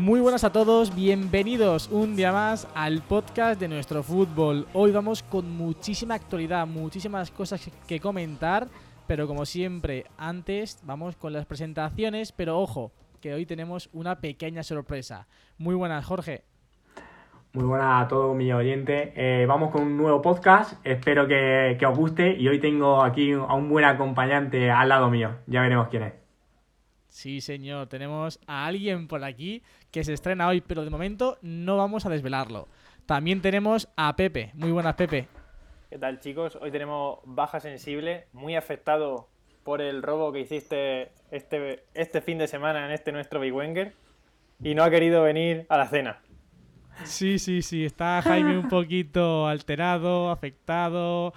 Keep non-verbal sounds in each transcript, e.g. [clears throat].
Muy buenas a todos, bienvenidos un día más al podcast de nuestro fútbol. Hoy vamos con muchísima actualidad, muchísimas cosas que comentar, pero como siempre, antes vamos con las presentaciones, pero ojo, que hoy tenemos una pequeña sorpresa. Muy buenas, Jorge. Muy buenas a todos mis oyentes. Eh, vamos con un nuevo podcast. Espero que, os guste. Y hoy tengo aquí a un buen acompañante al lado mío. Ya veremos quién es. Sí, señor. Tenemos a alguien por aquí que se estrena hoy, pero de momento no vamos a desvelarlo. También tenemos a Pepe. Muy buenas, Pepe. ¿Qué tal, chicos? Hoy tenemos baja sensible, muy afectado por el robo que hiciste este, este fin de semana en este nuestro Big Wenger y no ha querido venir a la cena. Sí, sí, sí. Está Jaime un poquito alterado, afectado.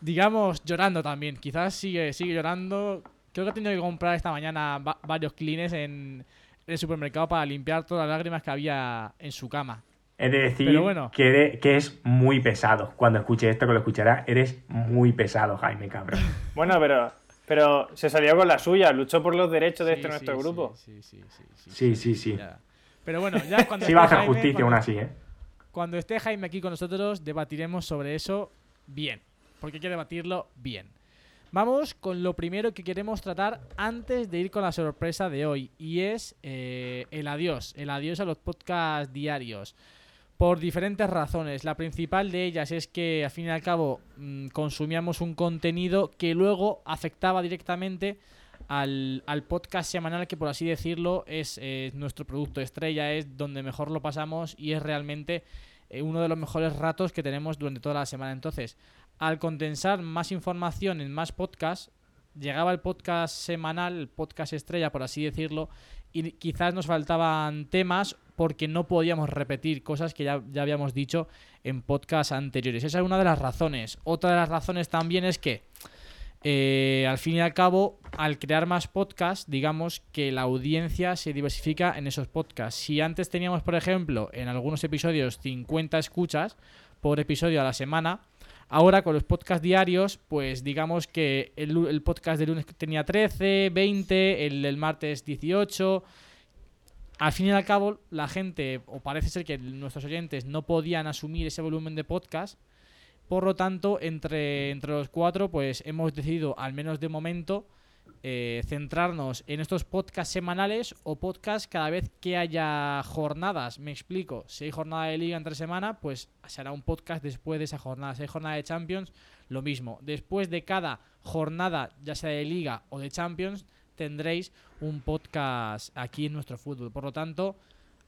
Digamos, llorando también. Quizás sigue, sigue llorando. Creo que ha tenido que comprar esta mañana varios cleans en, el supermercado para limpiar todas las lágrimas que había en su cama. Es decir, que, que, es muy pesado. Cuando escuche esto, que lo escuchará, eres muy pesado, Jaime Cabrón. [laughs] Bueno, pero, pero se salió con la suya, luchó por los derechos de este nuestro grupo. Sí, sí, sí. Sí, sí, Pero bueno, ya [laughs] cuando. sí, va a hacer justicia aún así, ¿eh? Cuando esté Jaime aquí con nosotros, debatiremos sobre eso bien. Porque hay que debatirlo bien. Vamos con lo primero que queremos tratar antes de ir con la sorpresa de hoy y es eh, el adiós, el adiós a los podcasts diarios. Por diferentes razones. La principal de ellas es que al fin y al cabo mm, consumíamos un contenido que luego afectaba directamente al, podcast semanal que por así decirlo es nuestro producto estrella, es donde mejor lo pasamos y es realmente eh, uno de los mejores ratos que tenemos durante toda la semana. Entonces, al condensar más información en más podcasts, llegaba el podcast semanal, el podcast estrella, por así decirlo, y quizás nos faltaban temas porque no podíamos repetir cosas que ya, ya habíamos dicho en podcasts anteriores. Esa es una de las razones. Otra de las razones también es que eh, al fin y al cabo, al crear más podcasts, digamos que la audiencia se diversifica en esos podcasts. Si antes teníamos, por ejemplo, en algunos episodios 50 escuchas por episodio a la semana, ahora con los podcasts diarios, pues digamos que el, podcast de lunes tenía 13, 20, el del martes 18. Al fin y al cabo, la gente, o parece ser que nuestros oyentes no podían asumir ese volumen de podcast por lo tanto, entre, entre los cuatro, pues hemos decidido, al menos de momento, eh, centrarnos en estos podcasts semanales o podcasts cada vez que haya jornadas. Me explico, si hay jornada de liga entre semana, pues será un podcast después de esa jornada. Si hay jornada de Champions, lo mismo. Después de cada jornada, ya sea de liga o de Champions, tendréis un podcast aquí en nuestro fútbol. Por lo tanto,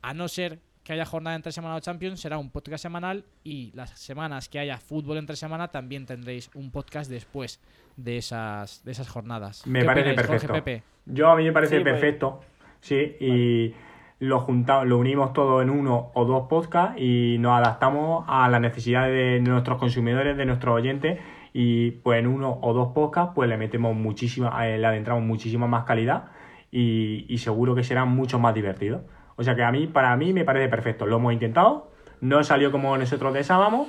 a no ser que haya jornada entre semana o Champions será un podcast semanal y las semanas que haya fútbol entre semana también tendréis un podcast después de esas, de esas jornadas. Me parece perfecto. Yo a mí me parece perfecto, sí, y lo juntamos, lo unimos todo en uno o dos podcasts y nos adaptamos a las necesidades de nuestros consumidores, de nuestros oyentes y pues en uno o dos podcasts pues le metemos muchísima, eh, le adentramos muchísima más calidad y, y seguro que será mucho más divertido. O sea que a mí, para mí me parece perfecto. Lo hemos intentado, no salió como nosotros deseábamos,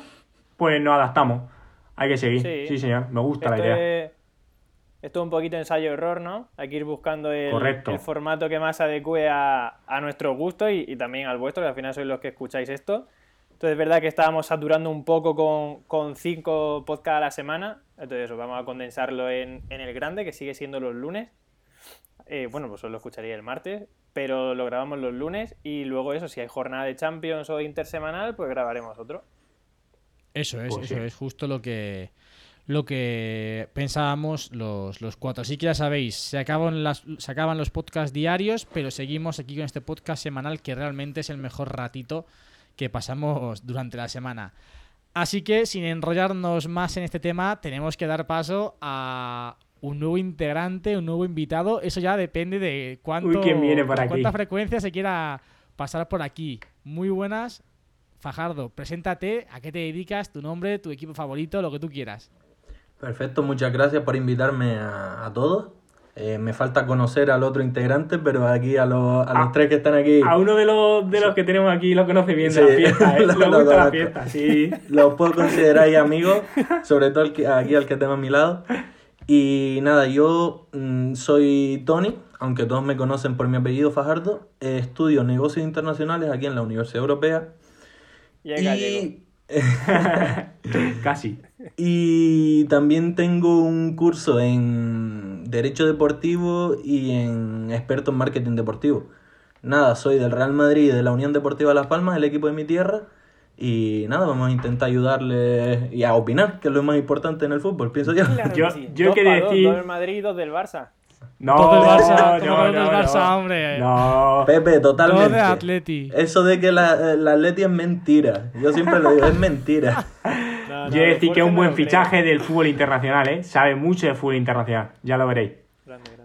pues nos adaptamos. Hay que seguir. Sí, señor, me gusta la idea. Esto es un poquito ensayo-error, ¿no? Hay que ir buscando el, formato que más adecue a, a nuestro gusto y, también al vuestro, que al final sois los que escucháis esto. Entonces es verdad que estábamos saturando un poco con, con cinco podcasts a la semana. Entonces eso, vamos a condensarlo en, en el grande, que sigue siendo los lunes. Eh, bueno, pues os lo escucharía el martes pero lo grabamos los lunes y luego eso, si hay jornada de Champions o intersemanal, pues grabaremos otro. Eso es, pues eso es justo lo que lo que pensábamos los, los, cuatro. Así que ya sabéis, se acaban, las, se acaban los podcasts diarios, pero seguimos aquí con este podcast semanal que realmente es el mejor ratito que pasamos durante la semana. Así que, sin enrollarnos más en este tema, tenemos que dar paso a un nuevo integrante, un nuevo invitado, eso ya depende de cuánto, cuánta frecuencia se quiera pasar por aquí. Muy buenas. Fajardo, preséntate, a qué te dedicas, tu nombre, tu equipo favorito, lo que tú quieras. Perfecto, muchas gracias por invitarme a, todos. Eh, me falta conocer al otro integrante, pero aquí a los, a los ah, tres que están aquí. A uno de los, de los que tenemos aquí lo conoce bien de la fiesta, ¿eh? [laughs] lo, gusta la fiesta, sí. [laughs] Los puedo considerar amigos, sobre todo aquí al que tengo a mi lado. Y nada, yo mm, soy Tony, aunque todos me conocen por mi apellido Fajardo. estudio negocios internacionales aquí en la Universidad Europea y... [laughs] Casi. Y también tengo un curso en Derecho Deportivo y en experto en marketing deportivo. Nada, soy del Real Madrid y de la Unión Deportiva Las Palmas, el equipo de mi tierra. Y nada, vamos a intentar ayudarles y a opinar, que es lo más importante en el fútbol, pienso yo. [laughs] yo, yo quería decir. Dos del Madrid y dos del Barça. No, todo el Barça, no, no, del Barça, hombre. No. Pepe, totalmente. Todo de Atleti. Eso de que la, la Atleti es mentira. Yo siempre lo digo, es mentira. Yo he decir que es un buen fichaje del fútbol internacional, ¿eh? Sabe mucho de fútbol internacional. Ya lo veréis.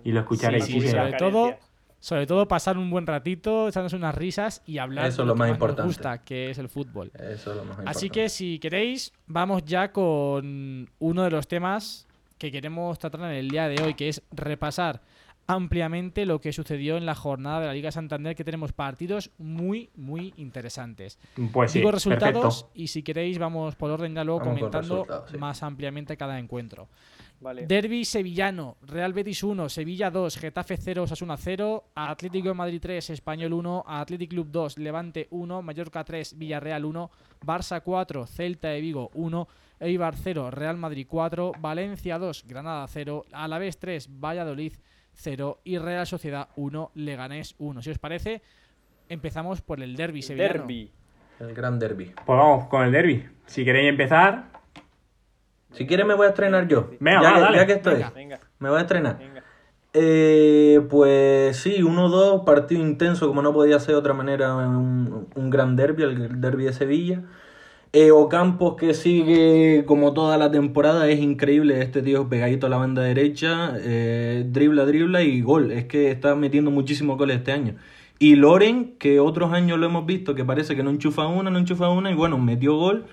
Y lo escucharéis. Sí, sobre todo, sobre todo pasar un buen ratito, echándose unas risas y hablar Eso de lo, más importante. nos gusta, que es el fútbol. Eso es lo más importante. Así que si queréis, vamos ya con uno de los temas que queremos tratar en el día de hoy, que es repasar ampliamente lo que sucedió en la jornada de la Liga Santander, que tenemos partidos muy, muy interesantes. Pues sí, Digo resultados y si queréis vamos por orden ya luego comentando más ampliamente cada encuentro. Derby sevillano, Real Betis 1, Sevilla 2, Getafe 0, Osasuna 0, Atlético de Madrid 3, Español 1, Athletic Club 2, Levante 1, Mallorca 3, Villarreal 1, Barça 4, Celta de Vigo 1, Eibar 0, Real Madrid 4, Valencia 2, Granada 0, Alavés 3, Valladolid 0 y Real Sociedad 1, Leganés 1. Si os parece, empezamos por el derby sevillano. Derby. El gran derby. Pues vamos con el derby. Si queréis empezar. Si quieres me voy a estrenar yo. Venga, ya, que, dale. ya que estoy. Me voy a estrenar. Eh, pues sí, 1-2, partido intenso, como no podía ser de otra manera, un, un gran derby, el derby de Sevilla. Eh, Ocampos que sigue como toda la temporada, es increíble, este tío pegadito a la banda derecha, eh, dribla, dribla y gol, es que está metiendo muchísimos goles este año. Y Loren, que otros años lo hemos visto, que parece que no enchufa una, no enchufa una, y bueno, metió gol.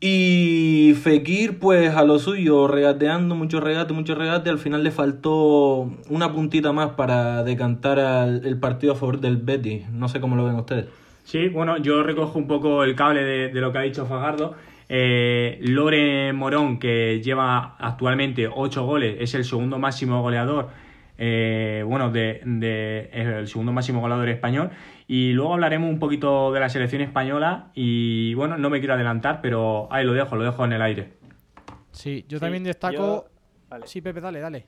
Y Fekir, pues a lo suyo, regateando, mucho regate, mucho regate. Al final le faltó una puntita más para decantar el partido a favor del Betis. No sé cómo lo ven ustedes. Sí, bueno, yo recojo un poco el cable de, lo que ha dicho Fagardo. Eh, Lore Morón, que lleva actualmente 8 goles, es el segundo máximo goleador, eh, bueno, de, el segundo máximo goleador español. Y luego hablaremos un poquito de la selección española y bueno, no me quiero adelantar, pero ahí lo dejo, lo dejo en el aire. Sí, yo también destaco... Sí, Pepe, dale, dale.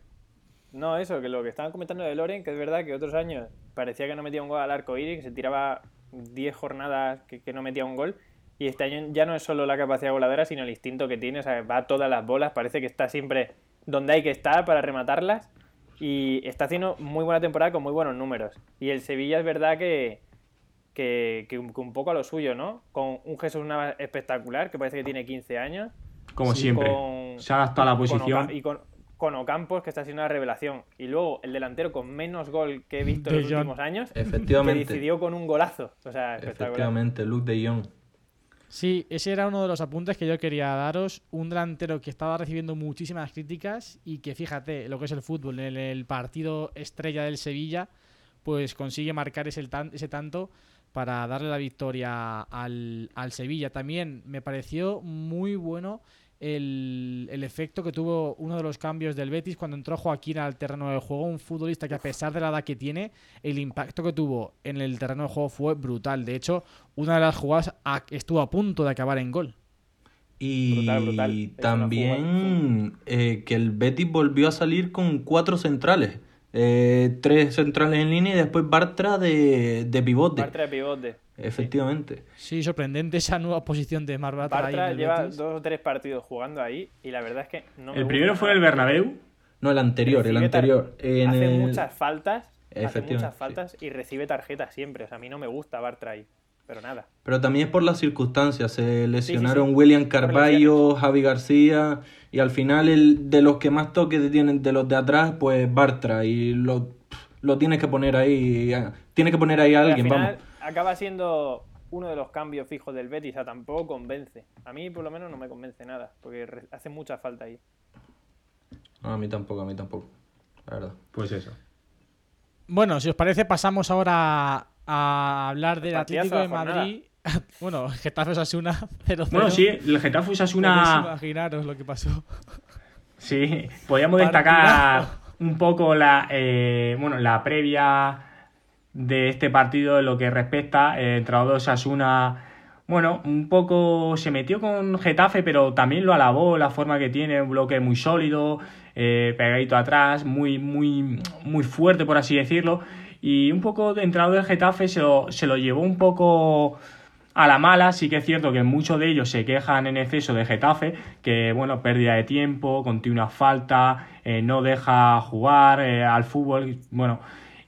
No, eso, que lo que estaban comentando de Loren, que es verdad que otros años parecía que no metía un gol al arco iris, que se tiraba 10 jornadas que, no metía un gol. Y este año ya no es solo la capacidad voladora, sino el instinto que tiene. O sea, va a todas las bolas, parece que está siempre donde hay que estar para rematarlas. Y está haciendo muy buena temporada con muy buenos números. Y el Sevilla es verdad que, que, un poco a lo suyo, ¿no? Con un Jesús Navas espectacular, que parece que tiene 15 años. Como siempre. Se ha adaptado a la posición. y con, con Ocampos, que está siendo una revelación. Y luego el delantero con menos gol que he visto en los últimos años, Efectivamente. que decidió con un golazo. O sea, Efectivamente, Luke de Jong. Sí, ese era uno de los apuntes que yo quería daros. Un delantero que estaba recibiendo muchísimas críticas y que, fíjate, lo que es el fútbol, en el partido estrella del Sevilla, pues consigue marcar ese, ese tanto para darle la victoria al, al Sevilla. También me pareció muy bueno el, efecto que tuvo uno de los cambios del Betis cuando entró Joaquín al terreno del juego, un futbolista que a pesar de la edad que tiene, el impacto que tuvo en el terreno del juego fue brutal. De hecho, una de las jugadas estuvo a punto de acabar en gol. Y también eh, que el Betis volvió a salir con cuatro centrales. Eh, tres centrales en línea y después Bartra de, de pivote. Bartra de pivote. Efectivamente. Sí, sorprendente esa nueva posición de Mar Bartra. lleva dos o tres partidos jugando ahí y la verdad es que no ¿El primero fue el Bernabéu? No, el anterior, el anterior. hace muchas faltas, hace muchas faltas y recibe tarjetas siempre. O sea, a mí no me gusta Bartra ahí, pero nada. Pero también es por las circunstancias. Se lesionaron William Carballo, Javi García y al final el de los que más toques tienen de los de atrás, pues Bartra y los lo tienes que poner ahí, tienes que poner ahí a alguien, vamos. Acaba siendo uno de los cambios fijos del Betis, o tampoco convence. A mí por lo menos no me convence nada, porque hace mucha falta ahí. a mí tampoco, a mí tampoco, la verdad. Pues eso. Bueno, si os parece pasamos ahora a hablar del Atlético de Madrid. [laughs] bueno, Getafe Osasuna 0-0. [laughs] Bueno, sí, el Getafe Osasuna... imaginaros lo que pasó. Sí, podríamos destacar un poco la, eh, bueno, la previa de este partido en lo que respecta. Eh, entrenador Osasuna, bueno, un poco se metió con Getafe, pero también lo alabó la forma que tiene, un bloque muy sólido, eh, pegadito atrás, muy, muy, muy fuerte, por así decirlo. Y un poco de entrenador del Getafe se lo, se lo llevó un poco a la mala, sí que es cierto que muchos de ellos se quejan en exceso de Getafe, que bueno, pérdida de tiempo, continua falta, eh, no deja jugar al fútbol, bueno,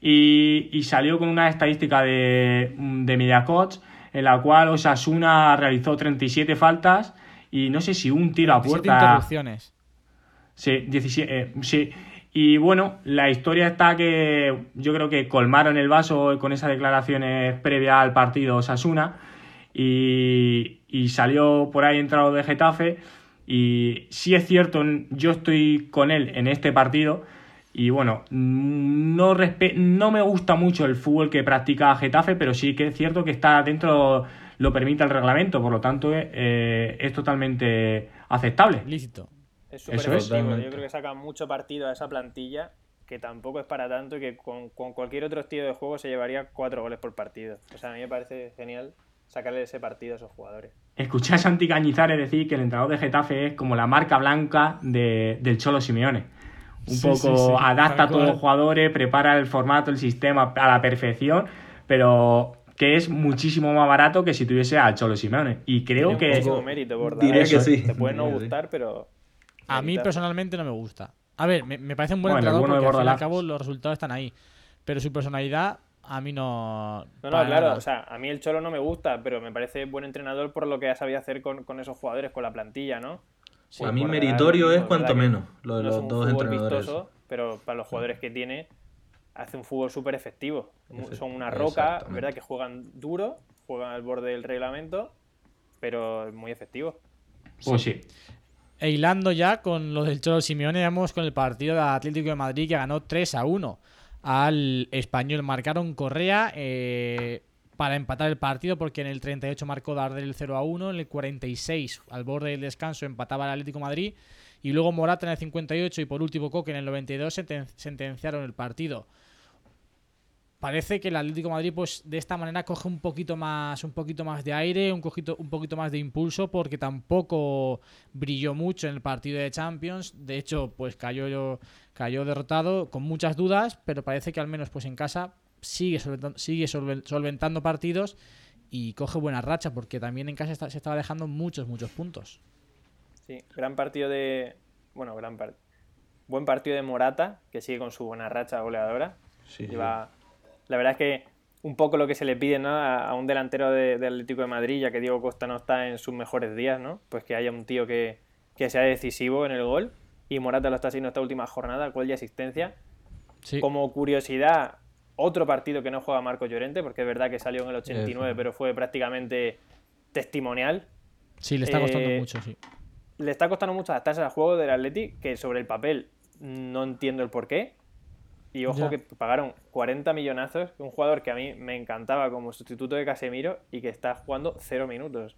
y, salió con una estadística de, de Mediacoach en la cual Osasuna realizó 37 faltas y no sé si un tiro a puerta. interrupciones. Sí, 17, eh, sí. Y bueno, la historia está que yo creo que colmaron el vaso con esas declaraciones previas al partido Osasuna y, y salió por ahí entrado de Getafe y sí es cierto, yo estoy con él en este partido y bueno, no, no me gusta mucho el fútbol que practica Getafe, pero sí que es cierto que está dentro, lo permite el reglamento, por lo tanto eh, es totalmente aceptable. Lícito. Es súper Yo creo que saca mucho partido a esa plantilla, que tampoco es para tanto y que con, con cualquier otro estilo de juego se llevaría cuatro goles por partido. O sea, a mí me parece genial sacarle ese partido a esos jugadores. Escuché a Santi Cañizares decir que el entrenador de Getafe es como la marca blanca del Cholo Simeone. Un poco adapta a todos los jugadores, prepara el formato, el sistema a la perfección, pero que es muchísimo más barato que si tuviese al Cholo Simeone. Y creo que. mérito, Diré que sí. Te puede no gustar, pero. A mí personalmente no me gusta. A ver, me, parece un buen entrenador porque al fin y al cabo los resultados están ahí. Pero su personalidad a mí no. No, no, claro. O sea, a mí el Cholo no me gusta, pero me parece buen entrenador por lo que ha sabido hacer con, esos jugadores, con la plantilla, ¿no? A mí meritorio es cuanto menos lo de los dos entrenadores. pero para los jugadores que tiene, hace un fútbol súper efectivo. Son una roca, ¿verdad? Que juegan duro, juegan al borde del reglamento, pero muy efectivo. Pues sí. E hilando ya con lo del Cholo Simeone, vamos con el partido de Atlético de Madrid que ganó 3 a 1 al español. Marcaron Correa eh, para empatar el partido porque en el 38 marcó Dardel el 0 a 1, en el 46 al borde del descanso empataba el Atlético Madrid y luego Morata en el 58 y por último Coque en el 92 sentenciaron el partido. Parece que el Atlético Madrid pues de esta manera coge un poquito más un poquito más de aire, un poquito un poquito más de impulso porque tampoco brilló mucho en el partido de Champions, de hecho pues cayó cayó derrotado con muchas dudas, pero parece que al menos pues en casa sigue solventando, sigue solventando partidos y coge buena racha porque también en casa se estaba dejando muchos muchos puntos. Sí, gran partido de bueno, gran buen partido de Morata, que sigue con su buena racha goleadora. Sí, Lleva la verdad es que un poco lo que se le pide a, un delantero de, Atlético de Madrid, ya que Diego Costa no está en sus mejores días, ¿no? Pues que haya un tío que, sea decisivo en el gol. Y Morata lo está haciendo esta última jornada, gol de asistencia. Como curiosidad, otro partido que no juega Marco Llorente, porque es verdad que salió en el 89, pero fue prácticamente testimonial. Sí, le está costando eh, mucho, sí. Le está costando mucho adaptarse al juego del Atleti, que sobre el papel no entiendo el porqué. Y ojo que pagaron 40 millonazos, un jugador que a mí me encantaba como sustituto de Casemiro y que está jugando 0 minutos.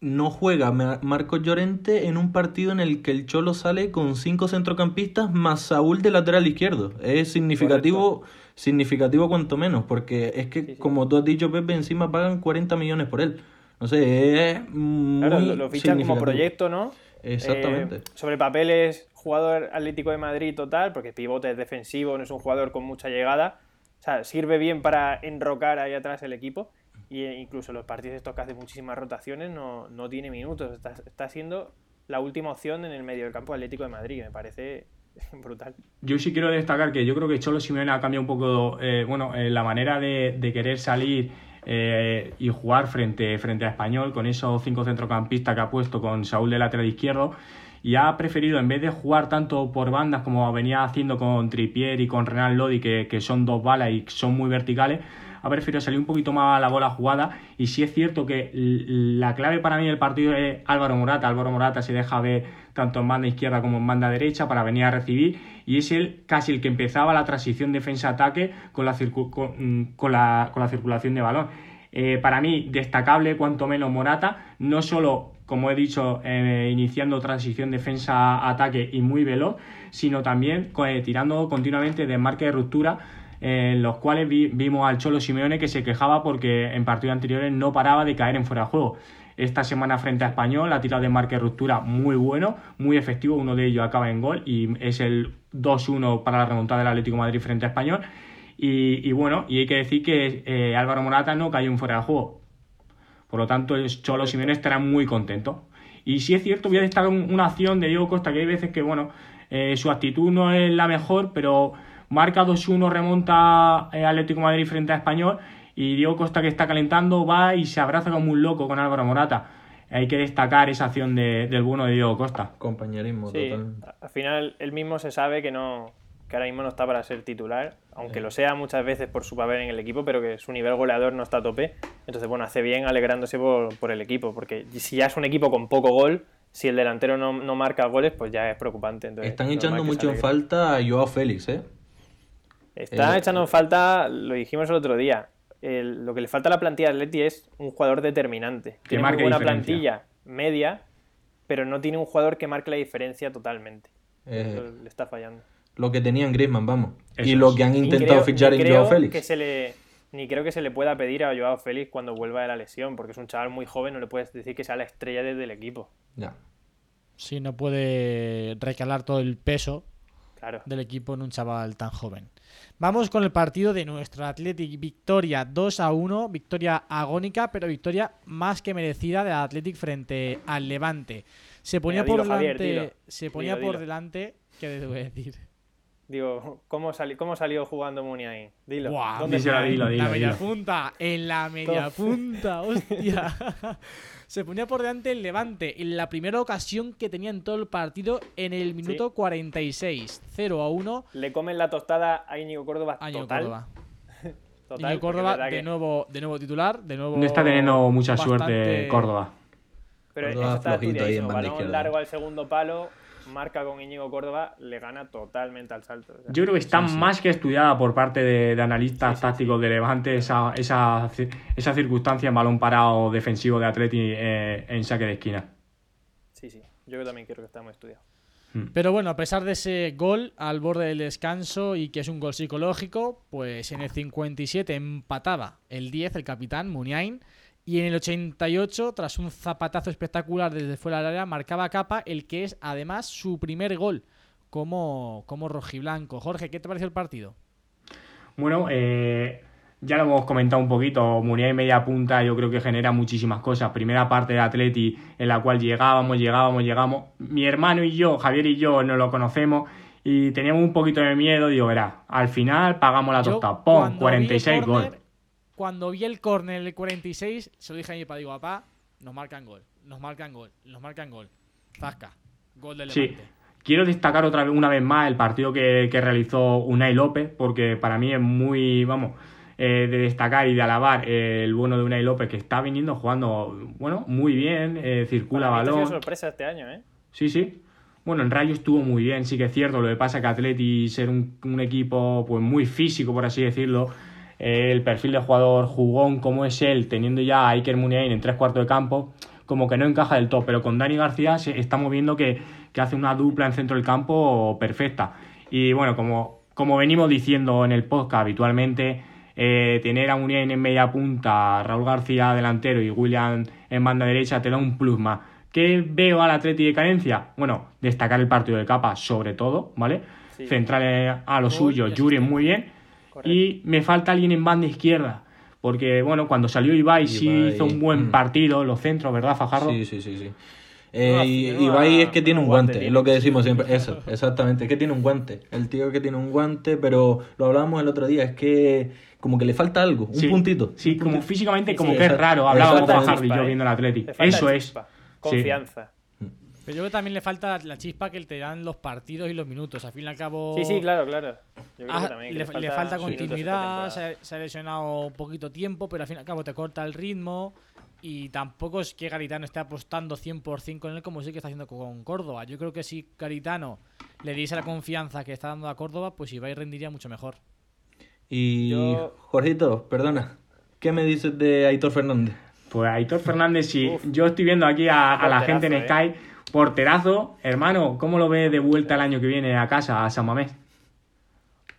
No juega Marco Llorente en un partido en el que el Cholo sale con 5 centrocampistas más Saúl de lateral izquierdo. Es significativo, significativo cuanto menos, porque es que, como tú has dicho, Pepe, encima pagan 40 millones por él. No sé, es muy Claro, lo, fichan como proyecto, ¿no? Exactamente. Eh, sobre papeles jugador Atlético de Madrid total, porque pivote es defensivo, no es un jugador con mucha llegada. O sea, sirve bien para enrocar ahí atrás el equipo. Y e incluso los partidos estos que hace muchísimas rotaciones no, no tiene minutos. Está, está, siendo la última opción en el medio del campo Atlético de Madrid. Me parece [laughs] brutal. Yo sí quiero destacar que yo creo que Cholo Simeone ha cambiado un poco eh, bueno, eh, la manera de, de querer salir eh, y jugar frente, frente a Español con esos cinco centrocampistas que ha puesto con Saúl de lateral izquierdo y ha preferido, en vez de jugar tanto por bandas como venía haciendo con Trippier y con Renan Lodi, que, que son dos balas y son muy verticales, ha preferido salir un poquito más a la bola jugada y sí es cierto que la clave para mí del partido es Álvaro Morata. Álvaro Morata se deja ver tanto en banda izquierda como en banda derecha para venir a recibir y es él casi el que empezaba la transición defensa-ataque con la, mm, con, la, con la circulación de balón. Eh, para mí, destacable cuanto menos Morata, no solo, como he dicho, eh, iniciando transición defensa-ataque y muy veloz, sino también eh, tirando continuamente de marca de ruptura en los cuales vimos al Cholo Simeone que se quejaba porque en partidos anteriores no paraba de caer en fuera de juego. Esta semana frente a Español ha tirado de marca de ruptura muy bueno, muy efectivo, uno de ellos acaba en gol y es el 2-1 para la remontada del Atlético Madrid frente a Español. Y, bueno, y hay que decir que eh, Álvaro Morata no cayó en fuera de juego. Por lo tanto, el Cholo Simeone estará muy contento. Y si es cierto, voy a destacar una acción de Diego Costa, que hay veces que, bueno, eh, su actitud no es la mejor, pero marca 2-1, remonta eh, Atlético Madrid frente a Español y Diego Costa que está calentando va y se abraza como un loco con Álvaro Morata. Hay que destacar esa acción del bueno de Diego Costa. Compañerismo, sí, Al final él mismo se sabe que no que ahora mismo no está para ser titular, aunque lo sea muchas veces por su papel en el equipo, pero que su nivel goleador no está a tope. Entonces, bueno, hace bien alegrándose por, el equipo, porque si ya es un equipo con poco gol, si el delantero no, marca goles, pues ya es preocupante. Están echando mucho en falta a Joao Félix, ¿eh? Está echando en falta, lo dijimos el otro día, lo que le falta a la plantilla de Atleti es un jugador determinante. Tiene una plantilla media, pero no tiene un jugador que marque la diferencia totalmente. Eh, le está fallando. Lo que tenían Griezmann, vamos. y lo que han intentado fichar en Joao Félix. Que se le, ni creo que se le pueda pedir a Joao Félix cuando vuelva de la lesión, porque es un chaval muy joven, no le puedes decir que sea la estrella desde el equipo. Ya. Sí, no puede recalar todo el peso del equipo en un chaval tan joven. Vamos con el partido de nuestro Athletic. Victoria 2 a 1, victoria agónica, pero victoria más que merecida de Athletic frente al Levante. Se ponía por delante, se ponía por delante, ¿qué debo decir? Digo, ¿cómo, ¿cómo salió jugando Muni ahí? Dilo. ¿Dónde la media punta, en la media punta, [laughs] hostia. [laughs] se ponía por delante el Levante en la primera ocasión que tenía en todo el partido en el minuto 46, 0 a 1. Le comen la tostada a Íñigo Córdoba a Íñigo Córdoba. [laughs] Íñigo Córdoba de nuevo, de nuevo titular, de nuevo No está teniendo mucha suerte Córdoba. Pero Córdoba está ahí en balón largo al segundo palo, marca con Íñigo Córdoba, le gana totalmente al salto. Yo creo que está más que estudiada por parte de, analistas tácticos de Levante esa, esa, esa, circunstancia en balón parado defensivo de Atleti eh, en saque de esquina. Sí, sí, yo también creo que está muy estudiado. Hmm. Pero bueno, a pesar de ese gol al borde del descanso y que es un gol psicológico, pues en el 57 empataba el 10 el capitán Muniain y en el 88, tras un zapatazo espectacular desde fuera del área, marcaba Capa el que es además su primer gol como, como rojiblanco. Jorge, ¿qué te pareció el partido? Bueno, eh, ya lo hemos comentado un poquito. Muriel media punta yo creo que genera muchísimas cosas. Primera parte de Atleti en la cual llegábamos, llegábamos, llegamos. Mi hermano y yo, Javier y yo, no lo conocemos y teníamos un poquito de miedo. Digo, verá, al final pagamos la tostada. ¡Pum! 46 goles cuando vi el córner el 46, se lo dije a mi papá, digo, papá, nos marcan gol, nos marcan gol, nos marcan gol. Zasca, gol del sí. Quiero destacar otra vez, una vez más, el partido que, realizó Unai López, porque para mí es muy, vamos, eh, de destacar y de alabar el bueno de Unai López, que está viniendo jugando, bueno, muy bien, eh, circula balón. Ha sido sorpresa este año, ¿eh? Sí, sí. Bueno, en Rayo estuvo muy bien, sí que es cierto. Lo que pasa es que Atleti, ser un, un equipo pues muy físico, por así decirlo, el perfil de jugador jugón como es él, teniendo ya a Iker Muniain en tres cuartos de campo, como que no encaja del todo. Pero con Dani García estamos viendo que, hace una dupla en centro del campo perfecta. Y bueno, como, como venimos diciendo en el podcast habitualmente, eh, tener a Muniain en media punta, Raúl García delantero y William en banda derecha te da un plus más. ¿Qué veo al Atleti de carencia? Bueno, destacar el partido de capa sobre todo, ¿vale? Central a lo suyo, Yuri muy bien y me falta alguien en banda izquierda. Porque, bueno, cuando salió Ibai, sí hizo un buen mm. partido, los centros, ¿verdad, Fajardo? Sí, sí, sí. sí. Eh, Ibai es que tiene un guante, es lo que decimos siempre. Eso, exactamente, es que tiene un guante. El tío que tiene un guante, pero lo hablábamos el otro día, es que como que le falta algo, un puntito. Sí, como físicamente como que es raro. Hablábamos Fajardo y yo viendo el Atlético. Eso es. Confianza. Pero yo creo que también le falta la chispa que te dan los partidos y los minutos. Al fin y al cabo. Sí, sí, claro, claro. Ah, le, falta, continuidad, se, ha lesionado un poquito tiempo, pero al fin y al cabo te corta el ritmo. Y tampoco es que Garitano esté apostando 100% con él como sí que está haciendo con Córdoba. Yo creo que si Garitano le diese la confianza que está dando a Córdoba, pues Ibai rendiría mucho mejor. Y Jorgito, perdona, ¿qué me dices de Aitor Fernández? Pues Aitor Fernández, si yo estoy viendo aquí a, la gente en Sky, eh. Porterazo, hermano, ¿cómo lo ves de vuelta el año que viene a casa, a San Mamés?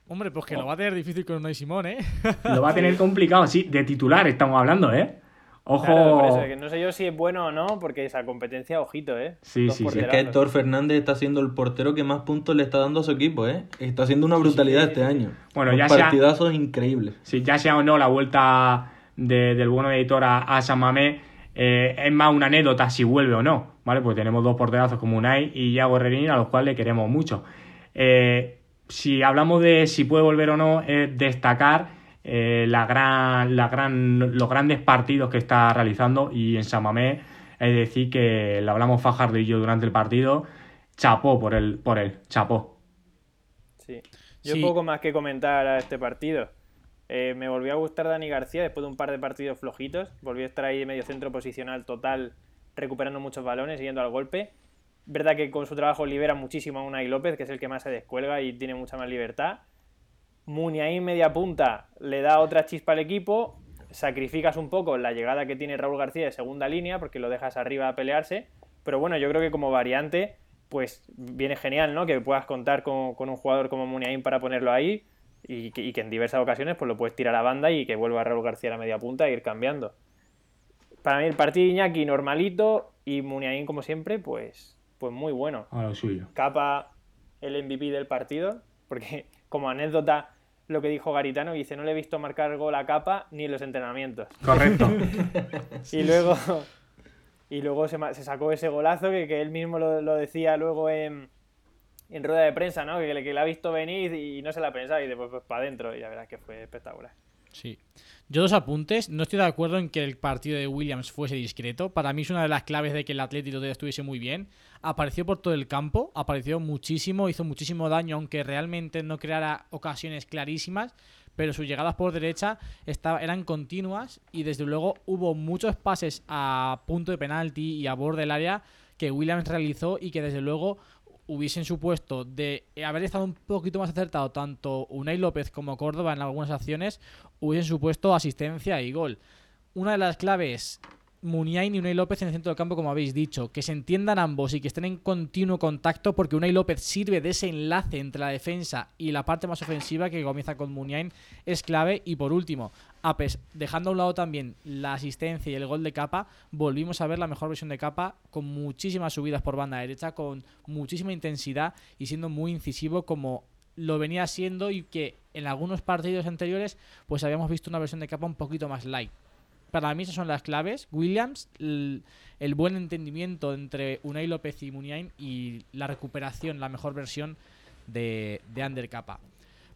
Hombre, pues que lo va a tener difícil con Unai Simón, ¿eh? Lo va a tener [laughs] complicado, sí, de titular estamos hablando, ¿eh? Ojo. no sé yo si es bueno o no, porque esa competencia, ojito, ¿eh? Sí, sí, sí. Es que Héctor Fernández está siendo el portero que más puntos le está dando a su equipo, ¿eh? Está haciendo una brutalidad este año. Bueno, ya partidazos increíbles. Sí, ya sea o no la vuelta del bueno de editor a, San Mamé, eh, es más una anécdota si vuelve o no, ¿vale? Pues tenemos dos porterazos como Unai y Yago Herrerín, a los cuales le queremos mucho. Eh, si hablamos de si puede volver o no, es destacar eh, la gran, la gran, los grandes partidos que está realizando y en Samamé es decir que le hablamos Fajardo y yo durante el partido, chapó por él, por él, chapó. Sí, yo poco más que comentar a este partido. Eh, me volvió a gustar Dani García después de un par de partidos flojitos. Volvió a estar ahí medio centro posicional total, recuperando muchos balones, yendo al golpe. Verdad que con su trabajo libera muchísimo a Unai López, que es el que más se descuelga y tiene mucha más libertad. Muni media punta le da otra chispa al equipo, sacrificas un poco la llegada que tiene Raúl García de segunda línea porque lo dejas arriba a pelearse, pero bueno, yo creo que como variante pues viene genial, ¿no? Que puedas contar con, un jugador como Muniain para ponerlo ahí y que, en diversas ocasiones pues lo puedes tirar a banda y que vuelva Raúl García a la media punta e ir cambiando. Para mí el partido de Iñaki normalito y Muniain como siempre pues, pues muy bueno. A lo suyo. Capa el MVP del partido porque como anécdota lo que dijo Garitano, dice, no le he visto marcar gol a capa ni en los entrenamientos. Correcto. [laughs] y luego, y luego se, sacó ese golazo que, él mismo lo, decía luego en, rueda de prensa, ¿no? Que, que, le ha visto venir y no se la ha pensado y después pues, para adentro y la verdad que fue espectacular. Sí. Yo dos apuntes. No estoy de acuerdo en que el partido de Williams fuese discreto. Para mí es una de las claves de que el Atlético estuviese muy bien. Apareció por todo el campo, apareció muchísimo, hizo muchísimo daño, aunque realmente no creara ocasiones clarísimas. Pero sus llegadas por derecha eran continuas y desde luego hubo muchos pases a punto de penalti y a borde del área que Williams realizó y que desde luego hubiesen supuesto de haber estado un poquito más acertado tanto Unai López como Córdoba en algunas acciones, hubiesen supuesto asistencia y gol. Una de las claves Muniain y Unai López en el centro del campo, como habéis dicho. Que se entiendan ambos y que estén en continuo contacto porque Unai López sirve de ese enlace entre la defensa y la parte más ofensiva que comienza con Muniain. Es clave. Y por último, Apes, dejando a un lado también la asistencia y el gol de capa, volvimos a ver la mejor versión de capa con muchísimas subidas por banda derecha, con muchísima intensidad y siendo muy incisivo como lo venía siendo y que en algunos partidos anteriores pues habíamos visto una versión de capa un poquito más light. Para mí esas son las claves. Williams, el, buen entendimiento entre Unai López y Muniain y la recuperación, la mejor versión de, de Ander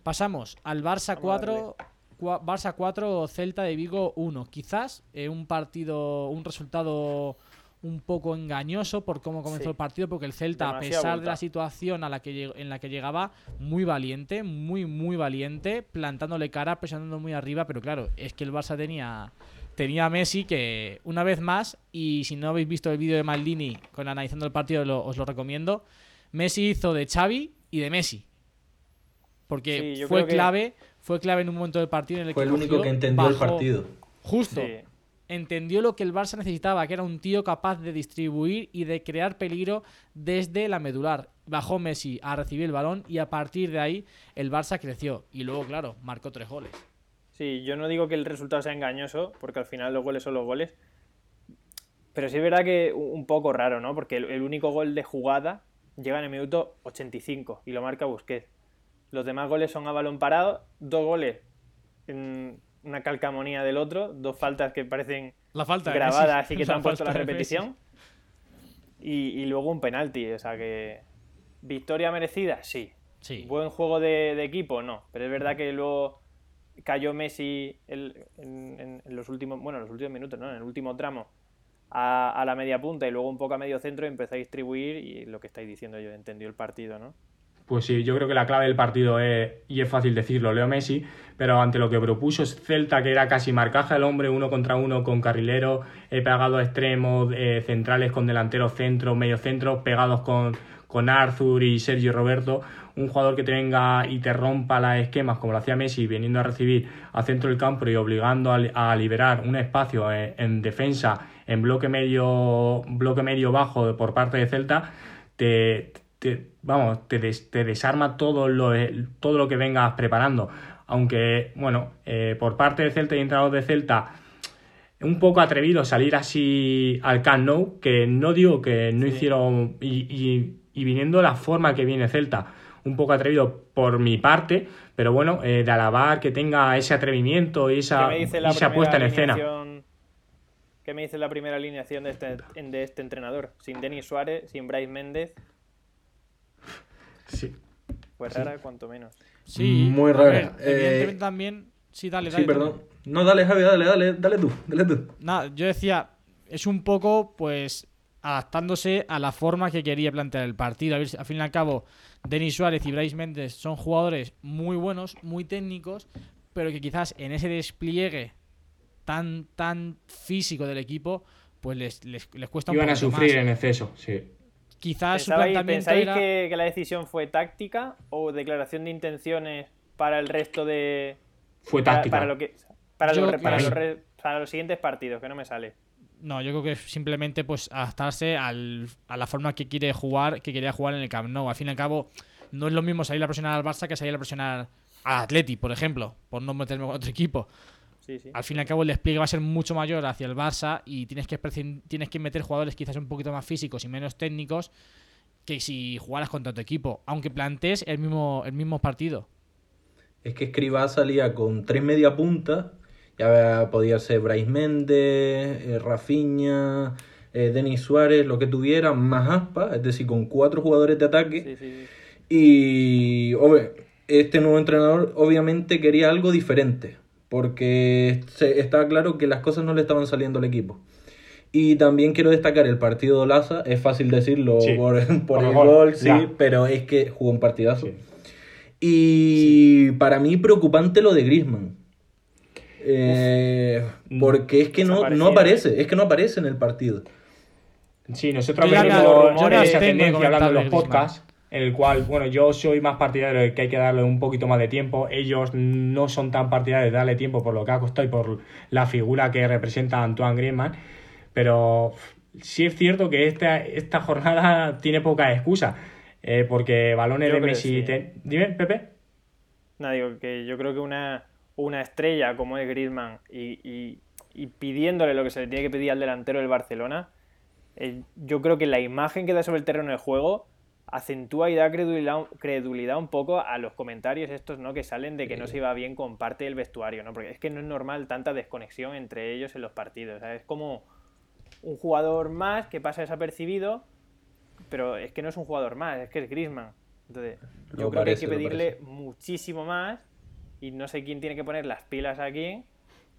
Pasamos al Barça 4, Barça 4, Celta de Vigo 1. Quizás eh, un partido, un resultado un poco engañoso por cómo comenzó el partido, porque el Celta, a pesar de la situación a la que en la que llegaba, muy valiente, muy, muy valiente, plantándole cara, presionando muy arriba, pero claro, es que el Barça tenía tenía Messi que una vez más, y si no habéis visto el vídeo de Maldini con analizando el partido, os lo recomiendo, Messi hizo de Xavi y de Messi. Porque fue clave, fue clave en un momento del partido en el fue el único que entendió el partido. Justo. Entendió lo que el Barça necesitaba, que era un tío capaz de distribuir y de crear peligro desde la medular. Bajó Messi a recibir el balón y a partir de ahí el Barça creció. Y luego, claro, marcó tres goles. Sí, yo no digo que el resultado sea engañoso, porque al final los goles son los goles. Pero sí es verdad que un poco raro, ¿no? Porque el, único gol de jugada llega en el minuto 85 y lo marca Busquets. Los demás goles son a balón parado, dos goles en una calcamonía del otro, dos faltas que parecen la falta grabadas y que [laughs] te han puesto la repetición. Y, y, luego un penalti, o sea que. ¿Victoria merecida? Sí. sí. ¿Buen juego de, de equipo? No. Pero es verdad que luego cayó Messi en, los últimos, bueno, los últimos minutos, ¿no? En el último tramo a, la media punta y luego un poco a medio centro y empezó a distribuir y lo que estáis diciendo yo, entendió el partido, ¿no? Pues sí, yo creo que la clave del partido es, y es fácil decirlo, Leo Messi, pero ante lo que propuso Celta, que era casi marcaje al hombre, uno contra uno con carrilero, he pegado a extremos, eh, centrales con delanteros centros, medio centros, pegados con, con Arthur y Sergio Roberto, un jugador que te venga y te rompa las esquemas como lo hacía Messi, viniendo a recibir al centro del campo y obligando a, liberar un espacio en, defensa en bloque medio, bloque medio bajo por parte de Celta, te, vamos, te, te, desarma todo lo, todo lo que vengas preparando. Aunque, bueno, eh, por parte de Celta y entrenador de Celta, un poco atrevido salir así al Camp Nou, que no digo que no hicieron, y, y, viniendo la forma que viene Celta, un poco atrevido por mi parte, pero bueno, eh, de alabar que tenga ese atrevimiento y esa, esa puesta en escena. ¿Qué me dice la primera alineación de este, de este entrenador? Sin Denis Suárez, sin Bryce Méndez. Sí. Pues rara, cuanto menos. Sí, muy rara. Eh, evidentemente también. Sí, dale, dale. Sí, perdón. No, dale, Javi, dale, dale, dale tú, dale tú. Nada, yo decía, es un poco, pues, adaptándose a la forma que quería plantear el partido. A ver, al fin y al cabo, Denis Suárez y Bryce Méndez son jugadores muy buenos, muy técnicos, pero que quizás en ese despliegue tan, tan físico del equipo, pues les, les, cuesta un Iban a sufrir en exceso, sí. Quizás su planteamiento ¿Pensáis que, la decisión fue táctica o declaración de intenciones para el resto de... Fue táctica. Para, lo que, para, los, para los siguientes partidos, que no me sale. No, yo creo que simplemente pues adaptarse al, a la forma que quiere jugar, que quería jugar en el Camp Nou. Al fin y al cabo, no es lo mismo salir a presionar al Barça que salir a presionar al Atleti, por ejemplo, por no meterme con otro equipo. Al fin y al cabo el despliegue va a ser mucho mayor hacia el Barça y tienes que, tienes que meter jugadores quizás un poquito más físicos y menos técnicos que si jugaras contra tu equipo, aunque plantees el mismo, el mismo partido. Es que Escribá salía con tres media puntas ya podía ser Bryce Méndez, eh, Rafinha, eh, Denis Suárez, lo que tuviera, más aspa, es decir, con cuatro jugadores de ataque. Y este nuevo entrenador obviamente quería algo diferente, porque estaba claro que las cosas no le estaban saliendo al equipo. Y también quiero destacar el partido de Laza, es fácil decirlo [laughs] por, el gol, sí, pero es que jugó un partidazo. Y para mí preocupante lo de Griezmann. Eh, porque es que no, no aparece, es que no aparece en el partido. Sí, nosotros vemos esa tendencia hablando de los podcasts, en el cual, bueno, yo soy más partidario de que hay que darle un poquito más de tiempo. Ellos no son tan partidarios de darle tiempo por lo que ha costado y por la figura que representa Antoine Griezmann. Pero sí es cierto que esta, esta jornada [laughs] tiene poca excusa. Eh, porque balones de Messi. Dime, Pepe. No, digo que yo creo que una una estrella como es Griezmann y, pidiéndole lo que se le tiene que pedir al delantero del Barcelona, eh, yo creo que la imagen que da sobre el terreno de juego acentúa y da credulidad, un poco a los comentarios estos ¿no? que salen de que no se iba bien con parte del vestuario, ¿no? porque es que no es normal tanta desconexión entre ellos en los partidos. Es como un jugador más que pasa desapercibido, pero es que no es un jugador más, es que es Griezmann. Entonces, yo creo que hay que pedirle muchísimo más y no sé quién tiene que poner las pilas aquí,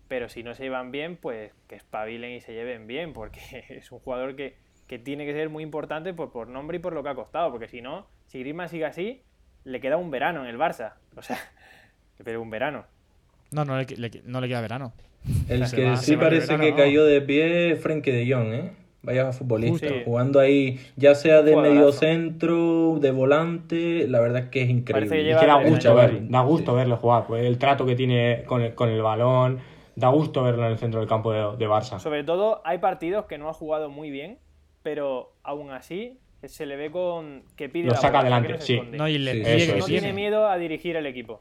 pero si no se llevan bien, pues que espabilen y se lleven bien, porque [laughs] es un jugador que, tiene que ser muy importante por, por nombre y por lo que ha costado, porque si no, si Griezmann sigue así, le queda un verano en el Barça. O sea, [laughs] pero un verano. No, no le, no le queda verano. El que sí parece que cayó de pie es Frenkie de Jong, ¿eh? Vaya futbolista, jugando ahí, ya sea de medio centro, de volante, la verdad es que es increíble. Que da gusto, ver, da gusto verlo jugar, pues el trato que tiene con el, con el balón, da gusto verlo en el centro del campo de, Barça. Sobre todo hay partidos que no ha jugado muy bien, pero aún así se le ve con que pide lo saca adelante, sí. No, y no tiene miedo a dirigir el equipo.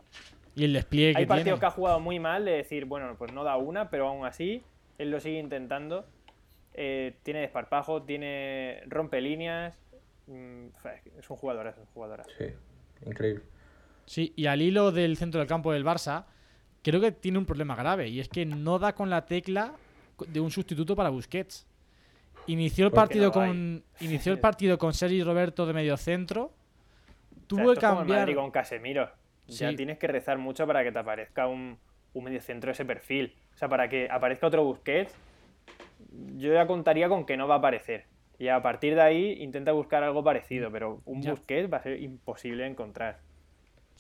Y el despliegue Hay partidos que ha jugado muy mal de decir, bueno, pues no da una, pero aún así él lo sigue intentando eh, tiene desparpajo, tiene rompe líneas. Mm, es un jugador, es un jugador. Sí, increíble. Sí, y al hilo del centro del campo del Barça, creo que tiene un problema grave y es que no da con la tecla de un sustituto para Busquets. Inició el partido con [laughs] inició el partido con Sergi Roberto de medio centro. Tuvo que cambiar con Casemiro. Ya tienes que rezar mucho para que te aparezca un, un medio centro de ese perfil. O sea, para que aparezca otro Busquets yo ya contaría con que no va a aparecer. Y a partir de ahí intenta buscar algo parecido, pero un Busquets va a ser imposible encontrar.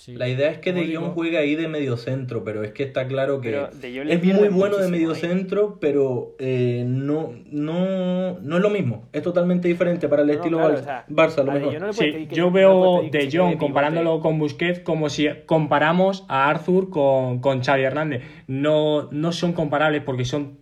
La idea es que De Jong juegue ahí de medio centro, pero es que está claro que es muy bueno de medio centro, pero eh, no, no, no es lo mismo. Es totalmente diferente para el estilo Barça. lo mejor. yo veo De Jong comparándolo con Busquets como si comparamos a Arthur con, con Xavi Hernández. No, no son comparables porque son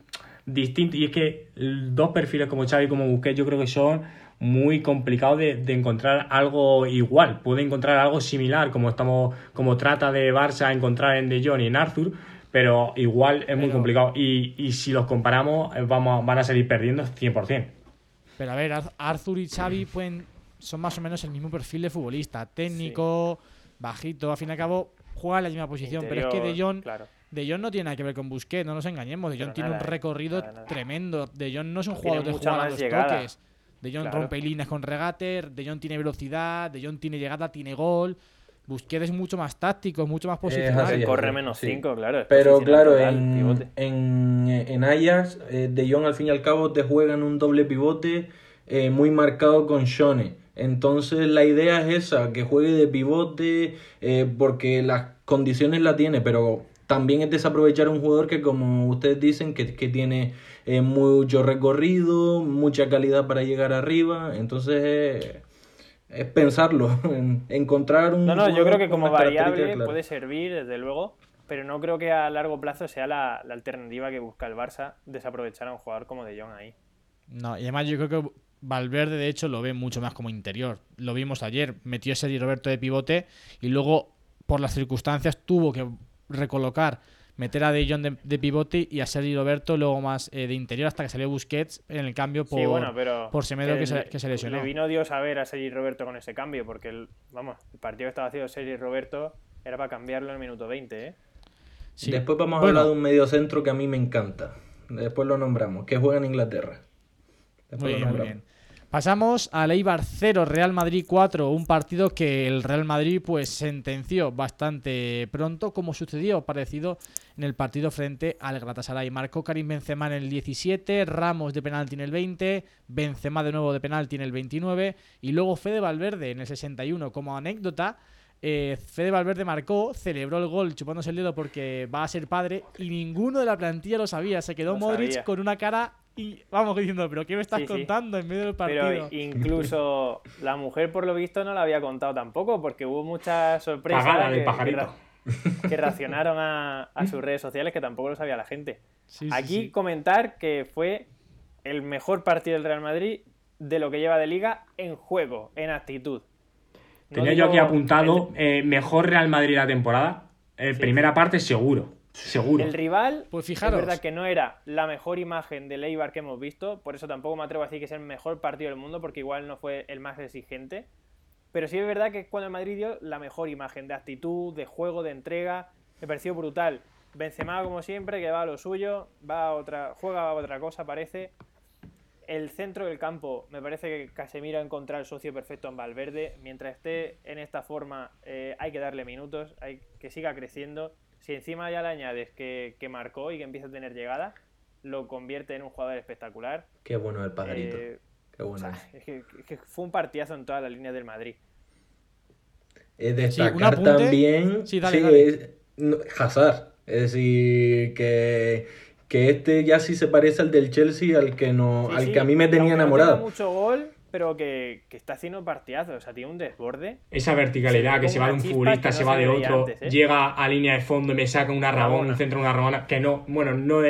distintos. Y es que dos perfiles como Xavi y como Busquets yo creo que son muy complicado de, encontrar algo igual. Puede encontrar algo similar, como estamos, como trata de Barça encontrar en De Jong y en Arthur, pero igual es muy complicado. Y, si los comparamos, eh, vamos, van a salir perdiendo 100%. Pero a ver, Arthur y Xavi [clears throat] pueden, son más o menos el mismo perfil de futbolista. Técnico, bajito, al fin y al cabo juegan la misma posición. pero es que De Jong... De Jong no tiene nada que ver con Busquets, no nos engañemos. De Jong tiene un ¿eh? recorrido tremendo. De Jong no es un jugador de jugar a los toques. De Jong rompe líneas con regater, De Jong tiene velocidad, De Jong tiene llegada, tiene gol. Busquets es mucho más táctico, mucho más posicional. corre menos 5, claro. Pero claro, en, en, Ajax, eh, De Jong al fin y al cabo te juega en un doble pivote eh, muy marcado con Shone. Entonces la idea es esa, que juegue de pivote eh, porque las condiciones la tiene, pero también es desaprovechar un jugador que como ustedes dicen que, que tiene eh, mucho recorrido, mucha calidad para llegar arriba, entonces es pensarlo, [laughs] encontrar un... No, no, yo creo que como variable puede servir, desde luego, pero no creo que a largo plazo sea la, alternativa que busca el Barça desaprovechar a un jugador como De Jong ahí. No, y además yo creo que Valverde de hecho lo ve mucho más como interior. Lo vimos ayer, metió a Sergi Roberto de pivote y luego por las circunstancias tuvo que recolocar meter a De Jong de, pivote y a Sergi Roberto luego más eh, de interior hasta que salió Busquets en el cambio por, por Semedo que, se, que, se, lesionó. Le vino Dios a ver a Sergi Roberto con ese cambio porque el, vamos, el partido que estaba haciendo Sergi Roberto era para cambiarlo en el minuto 20. ¿eh? Después vamos a hablar de un medio centro que a mí me encanta. Después lo nombramos, que juega en Inglaterra. muy bien. Pasamos al Eibar 0, Real Madrid 4, un partido que el Real Madrid pues sentenció bastante pronto, como sucedió parecido en el partido frente al Galatasaray. Marcó Karim Benzema en el 17, Ramos de penalti en el 20, Benzema de nuevo de penalti en el 29 y luego Fede Valverde en el 61. Como anécdota, eh, Fede Valverde marcó, celebró el gol chupándose el dedo porque va a ser padre y ninguno de la plantilla lo sabía. Se quedó Modric con una cara y vamos diciendo, pero ¿qué me estás contando en medio del partido? Pero incluso la mujer, por lo visto, no lo había contado tampoco, porque hubo muchas sorpresas que, que, reaccionaron a, sus redes sociales que tampoco lo sabía la gente. Aquí comentar que fue el mejor partido del Real Madrid de lo que lleva de liga en juego, en actitud. Tenía yo aquí apuntado eh, mejor Real Madrid la temporada. Eh, primera parte, seguro. Seguro. El rival, pues fijaros. es verdad que no era la mejor imagen de Leibar que hemos visto, por eso tampoco me atrevo a decir que es el mejor partido del mundo, porque igual no fue el más exigente. Pero sí es verdad que cuando el Madrid dio la mejor imagen de actitud, de juego, de entrega, me pareció brutal. Benzema, como siempre, que va a lo suyo, va a otra, juega a otra cosa, parece. El centro del campo, me parece que Casemiro ha encontrado el socio perfecto en Valverde. Mientras esté en esta forma, eh, hay que darle minutos, hay que siga creciendo si encima ya le añades que, marcó y que empieza a tener llegada, lo convierte en un jugador espectacular. Qué bueno el pajarito. Eh, Qué bueno. es, que, fue un partidazo en toda la línea del Madrid. Es destacar también sí, dale, Hazard. Es decir, que, que este ya sí se parece al del Chelsea, al que no, al que a mí me tenía enamorado. mucho gol, pero que, está haciendo partidazos, o sea, tiene un desborde. Esa verticalidad que se va de un futbolista, se, va de otro, ¿eh? llega a línea de fondo y me saca una rabona, un centro una rabona, que no, bueno, no,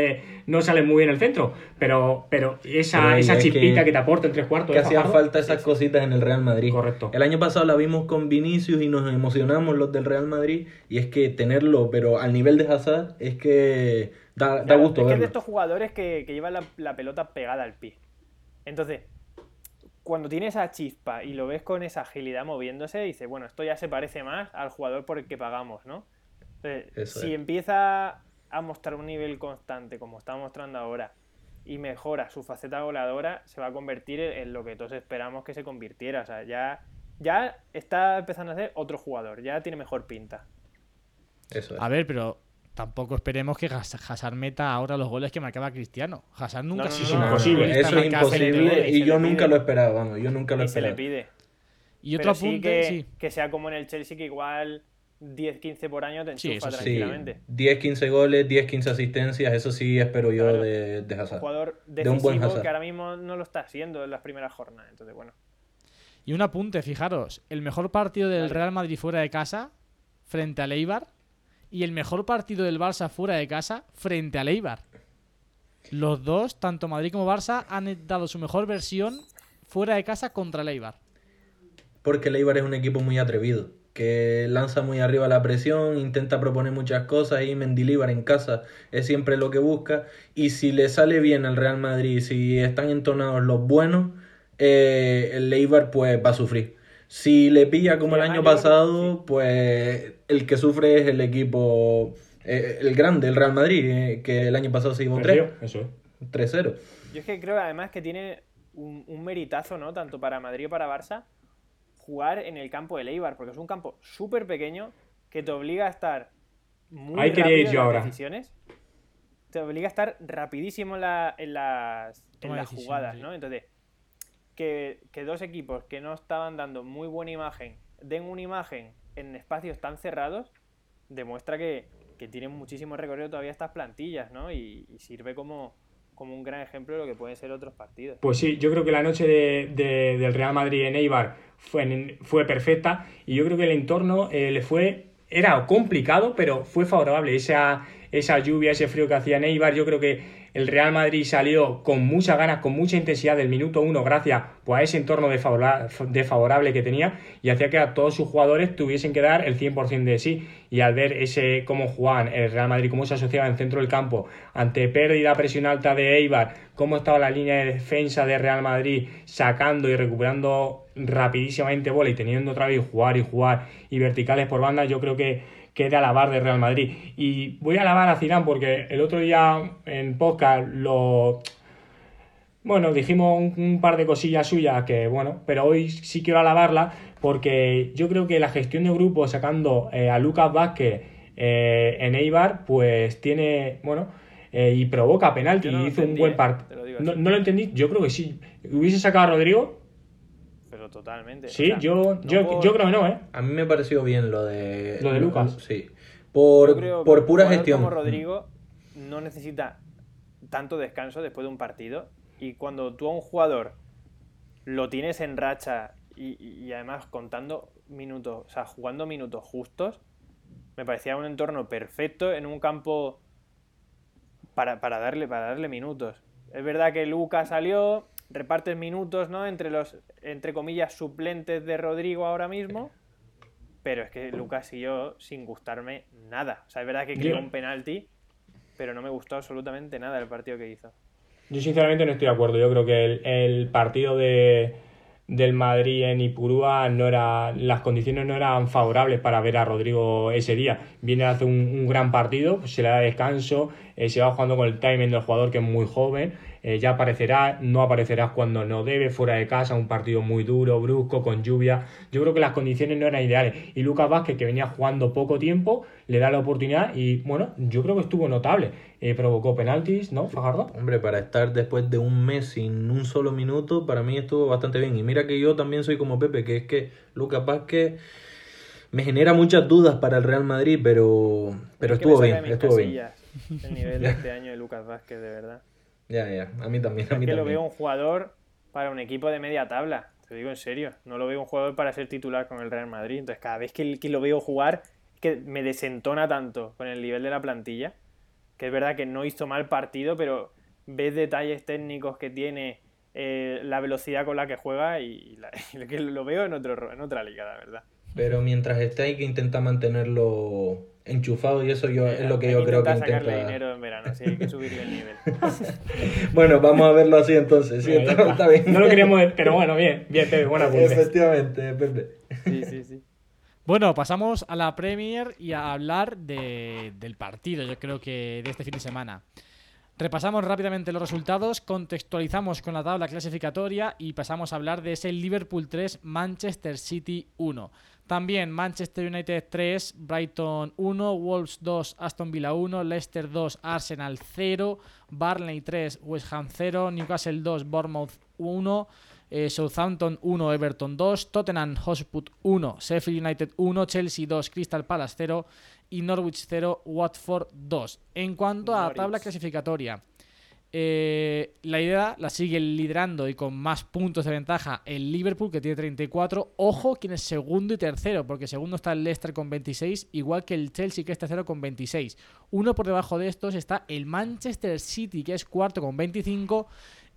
no sale muy bien el centro, pero, pero esa, esa chispita que, te aporta en tres cuartos. Que hacía falta esas cositas en el Real Madrid. Correcto. El año pasado la vimos con Vinicius y nos emocionamos los del Real Madrid, y es que tenerlo, pero al nivel de Hazard, es que da, gusto. Es que es de estos jugadores que, que llevan la, la pelota pegada al pie. Entonces, cuando tiene esa chispa y lo ves con esa agilidad moviéndose, dice, bueno, esto ya se parece más al jugador por el que pagamos, ¿no? si empieza a mostrar un nivel constante como está mostrando ahora y mejora su faceta goleadora, se va a convertir en lo que todos esperamos que se convirtiera. O sea, ya, ya está empezando a ser otro jugador, ya tiene mejor pinta. Eso es. A ver, pero tampoco esperemos que Hazard meta ahora los goles que marcaba Cristiano. Hazard nunca es imposible. Eso es imposible y, yo nunca lo esperaba, vamos, yo nunca lo esperaba. se le pide. Y otro apunte, sí que, sea como en el Chelsea que igual 10-15 por año te enchufa tranquilamente. 10-15 goles, 10-15 asistencias, eso sí espero yo de, de Hazard. Un jugador de un buen Hazard. que ahora mismo no lo está haciendo en las primeras jornadas, entonces bueno. Y un apunte, fijaros, el mejor partido del Real Madrid fuera de casa frente al Eibar y el mejor partido del Barça fuera de casa frente al Eibar. Los dos, tanto Madrid como Barça, han dado su mejor versión fuera de casa contra el Eibar. Porque el Eibar es un equipo muy atrevido, que lanza muy arriba la presión, intenta proponer muchas cosas y Mendilíbar en casa es siempre lo que busca. Y si le sale bien al Real Madrid, si están entonados los buenos, eh, el Eibar pues va a sufrir. Si le pilla como el año pasado, pues el que sufre es el equipo, eh, el grande, el Real Madrid, eh, que el año pasado se llevó 3. Eso 3-0. Yo es que creo además que tiene un, un, meritazo, ¿no? Tanto para Madrid como para Barça, jugar en el campo de Eibar, porque es un campo súper pequeño que te obliga a estar muy Ahí rápido en las decisiones. Te obliga a estar rapidísimo en, la, en las, en las jugadas, ¿no? Entonces, que, dos equipos que no estaban dando muy buena imagen den una imagen en espacios tan cerrados, demuestra que, tienen muchísimo recorrido todavía estas plantillas, ¿no? Y, sirve como, como un gran ejemplo de lo que pueden ser otros partidos. Pues sí, yo creo que la noche de, del Real Madrid en Eibar fue, fue perfecta y yo creo que el entorno eh, le fue era complicado, pero fue favorable. Esa, esa lluvia, ese frío que hacía en Eibar, yo creo que el Real Madrid salió con muchas ganas, con mucha intensidad del minuto uno gracias pues, a ese entorno desfavorable que tenía y hacía que a todos sus jugadores tuviesen que dar el 100% de sí. Y al ver ese cómo jugaban el Real Madrid, cómo se asociaba en centro del campo, ante pérdida presión alta de Eibar, cómo estaba la línea de defensa de Real Madrid sacando y recuperando rapidísimamente bola y teniendo otra vez jugar y jugar y verticales por banda, yo creo que que de alabar de Real Madrid. Y voy a alabar a Zidane porque el otro día en podcast lo... Bueno, dijimos un, par de cosillas suyas que, bueno, pero hoy sí quiero alabarla porque yo creo que la gestión de grupo sacando eh, a Lucas Vázquez eh, en Eibar, pues tiene, bueno, eh, y provoca penalti y hizo un buen partido. No, no, lo entendí, yo creo que sí. ¿Hubiese sacado a Rodrigo? Totalmente. Sí, yo, yo, yo creo que no, ¿eh? A mí me pareció bien lo de... Lo de Lucas. Sí. Por, por pura gestión. como Rodrigo no necesita tanto descanso después de un partido y cuando tú a un jugador lo tienes en racha y, además contando minutos, o sea, jugando minutos justos, me parecía un entorno perfecto en un campo para, para, darle, para darle minutos. Es verdad que Lucas salió, repartes minutos, ¿no? Entre los, entre comillas, suplentes de Rodrigo ahora mismo. Pero es que Lucas siguió sin gustarme nada. O sea, es verdad que creó un penalti, pero no me gustó absolutamente nada el partido que hizo. Yo sinceramente no estoy de acuerdo. Yo creo que el, partido de, del Madrid en Ipurúa no era las condiciones no eran favorables para ver a Rodrigo ese día. Viene a hacer un, gran partido, se le da descanso, eh, se va jugando con el timing del jugador que es muy joven eh, ya aparecerá, no aparecerás cuando no debe, fuera de casa, un partido muy duro, brusco, con lluvia. Yo creo que las condiciones no eran ideales. Y Lucas Vázquez, que venía jugando poco tiempo, le da la oportunidad y bueno, yo creo que estuvo notable. Eh, provocó penaltis, ¿no, Fajardo? Hombre, para estar después de un mes sin un solo minuto, para mí estuvo bastante bien. Y mira que yo también soy como Pepe, que es que Lucas Vázquez me genera muchas dudas para el Real Madrid, pero, pero estuvo bien, estuvo bien. El nivel de este año de Lucas Vázquez, de verdad. Ya, ya, a mí también. A mí que lo veo un jugador para un equipo de media tabla. Te digo en serio. No lo veo un jugador para ser titular con el Real Madrid. Entonces, cada vez que, lo veo jugar, que me desentona tanto con el nivel de la plantilla. Que es verdad que no hizo mal partido, pero ves detalles técnicos que tiene, eh, la velocidad con la que juega y, [laughs] lo veo en, otro, en otra liga, la verdad. Pero mientras esté hay que intentar mantenerlo enchufado y eso yo es lo que yo creo que intenta. dinero en verano, sí, hay que subirle el nivel. [laughs] bueno, vamos a verlo así entonces. Sí, está, bien. No lo queríamos, pero bueno, bien, bien, Pepe, buena [laughs] punta. Efectivamente, Pepe. Sí, sí, sí. Bueno, pasamos a la Premier y a hablar de, del partido, yo creo que de este fin de semana. Repasamos rápidamente los resultados, contextualizamos con la tabla clasificatoria y pasamos a hablar de ese Liverpool 3, Manchester City 1. También Manchester United 3, Brighton 1, Wolves 2, Aston Villa 1, Leicester 2, Arsenal 0, Barney 3, West Ham 0, Newcastle 2, Bournemouth 1, eh, Southampton 1, Everton 2, Tottenham Hotspur 1, Sheffield United 1, Chelsea 2, Crystal Palace 0 y Norwich 0, Watford 2. En cuanto a la tabla clasificatoria, eh, la idea la sigue liderando y con más puntos de ventaja el Liverpool, que tiene 34. Ojo, quien es segundo y tercero, porque segundo está el Leicester con 26, igual que el Chelsea, que es tercero con 26. Uno por debajo de estos está el Manchester City, que es cuarto con 25.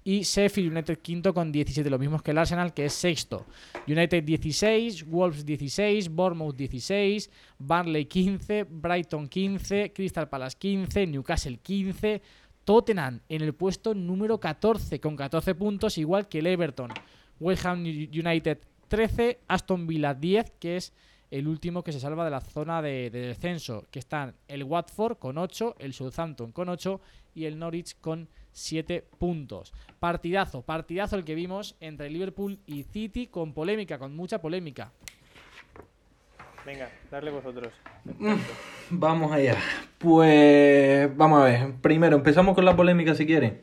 Y Sheffield United quinto con 17, lo mismo que el Arsenal, que es sexto. United 16, Wolves 16, Bournemouth 16, Barley 15, Brighton 15, Crystal Palace 15, Newcastle 15, Tottenham en el puesto número 14 con 14 puntos, igual que el Everton. West Ham United 13, Aston Villa 10, que es el último que se salva de la zona de, descenso, que están el Watford con 8, el Southampton con 8 y el Norwich con 7 puntos. Partidazo, partidazo el que vimos entre Liverpool y City con polémica, con mucha polémica. Venga, darle vosotros. Mm, vamos allá. Pues vamos a ver. Primero, empezamos con la polémica si quieren.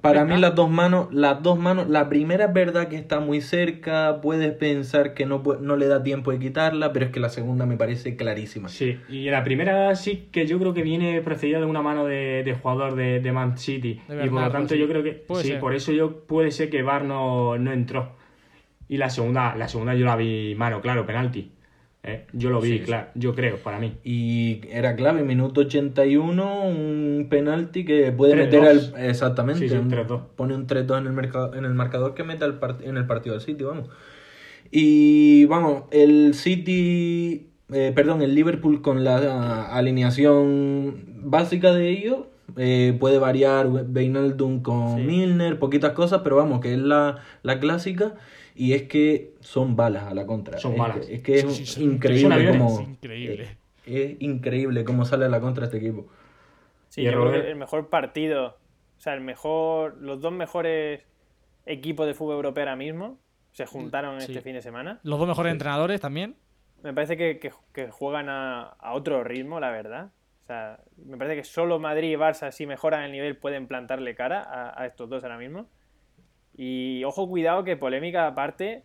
Para mí las dos manos, las dos manos, la primera es verdad que está muy cerca, puedes pensar que no, no le da tiempo de quitarla, pero es que la segunda me parece clarísima. Sí, y la primera sí que yo creo que viene precedida de una mano de, jugador de, Man City. y por lo tanto pues yo creo que sí, por eso yo puede ser que Bar no, no entró. Y la segunda, la segunda yo la vi mano, claro, penalti. ¿Eh? Yo lo vi, claro, yo creo, para mí. Y era clave, minuto 81, un penalti que puede meter al... Exactamente, pone un 3-2 en, el en el marcador que mete al en el partido del City, vamos. Y vamos, el City, eh, perdón, el Liverpool con la alineación básica de ellos, eh, puede variar Beinaldum con Milner, poquitas cosas, pero vamos, que es la, la clásica. Y es que son balas a la contra. Son balas. Es que es increíble como. Es increíble. Es, increíble cómo sale a la contra este equipo. Sí, yo creo que el mejor partido, o sea, el mejor, los dos mejores equipos de fútbol europeo ahora mismo se juntaron este fin de semana. Los dos mejores entrenadores también. Me parece que, juegan a, a, otro ritmo, la verdad. O sea, me parece que solo Madrid y Barça, si mejoran el nivel, pueden plantarle cara a, a estos dos ahora mismo. Y ojo, cuidado que polémica aparte,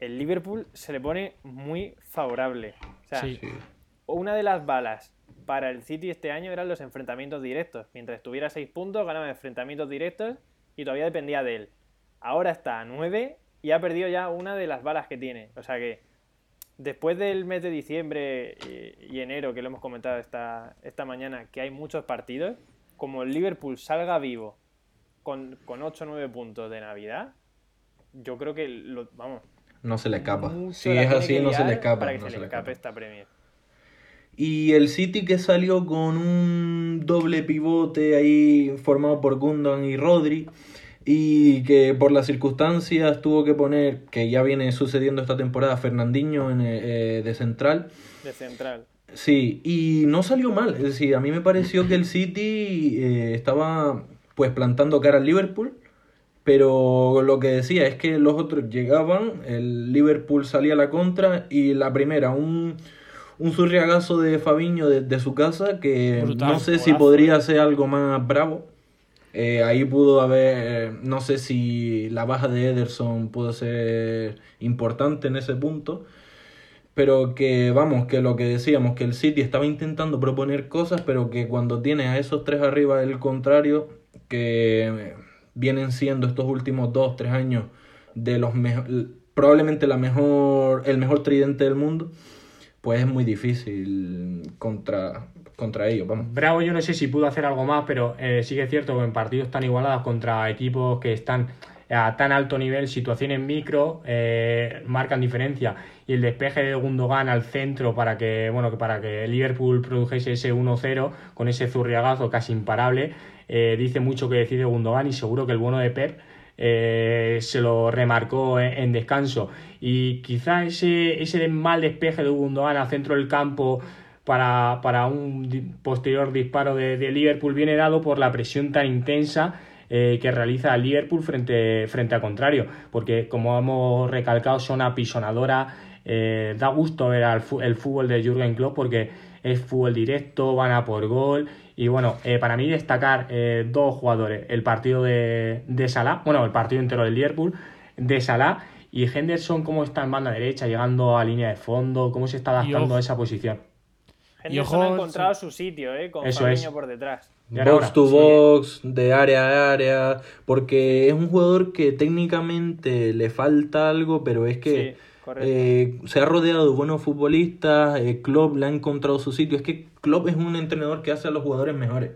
el Liverpool se le pone muy favorable. O sea, una de las balas para el City este año eran los enfrentamientos directos. Mientras estuviera a 6 puntos, ganaba enfrentamientos directos y todavía dependía de él. Ahora está a 9 y ha perdido ya una de las balas que tiene. O sea que después del mes de diciembre y, enero, que lo hemos comentado esta, esta mañana, que hay muchos partidos, como el Liverpool salga vivo con, con 8 o 9 puntos de Navidad, yo creo que, lo, vamos... No se le escapa. Si es así, no se le escapa. Para que no se, le escape, esta Premier. Y el City que salió con un doble pivote ahí formado por Gundogan y Rodri y que por las circunstancias tuvo que poner, que ya viene sucediendo esta temporada, Fernandinho en, eh, de central. De central. Sí, y no salió mal. Es decir, a mí me pareció que el City eh, estaba pues plantando cara al Liverpool. Pero lo que decía es que los otros llegaban, el Liverpool salía a la contra y la primera, un, un zurriagazo de Fabiño de, su casa que no sé si podría ser algo más bravo. Eh, ahí pudo haber, no sé si la baja de Ederson pudo ser importante en ese punto, pero que vamos, que lo que decíamos, que el City estaba intentando proponer cosas, pero que cuando tiene a esos tres arriba el contrario, que vienen siendo estos últimos dos, tres años de los probablemente la mejor, el mejor tridente del mundo, pues es muy difícil contra, contra ellos. Vamos. Bravo, yo no sé si pudo hacer algo más, pero eh, sí que es cierto que en partidos tan igualados contra equipos que están a tan alto nivel, situaciones micro eh, marcan diferencia. Y el despeje de Gundogan al centro para que, bueno, para que Liverpool produjese ese 1-0 con ese zurriagazo casi imparable, eh, dice mucho que decide Gundogan y seguro que el bueno de Pep eh, se lo remarcó en, descanso. Y quizá ese, ese mal despeje de Gundogan al centro del campo para, para un posterior disparo de, Liverpool viene dado por la presión tan intensa eh, que realiza Liverpool frente, frente a contrario, porque como hemos recalcado son apisonadoras, eh, da gusto ver el, el fútbol de Jürgen Klopp porque es fútbol directo, van a por gol y bueno, eh, para mí destacar dos jugadores, el partido de, de Salah, bueno, el partido entero del Liverpool, de Salah y Henderson cómo está en banda derecha, llegando a línea de fondo, cómo se está adaptando a esa posición. Henderson ha encontrado su sitio, ¿eh? Con Eso por detrás. Box to box, de área a área, porque es un jugador que técnicamente le falta algo, pero es que eh, se ha rodeado de buenos futbolistas, eh, Klopp le ha encontrado su sitio, es que Klopp es un entrenador que hace a los jugadores mejores.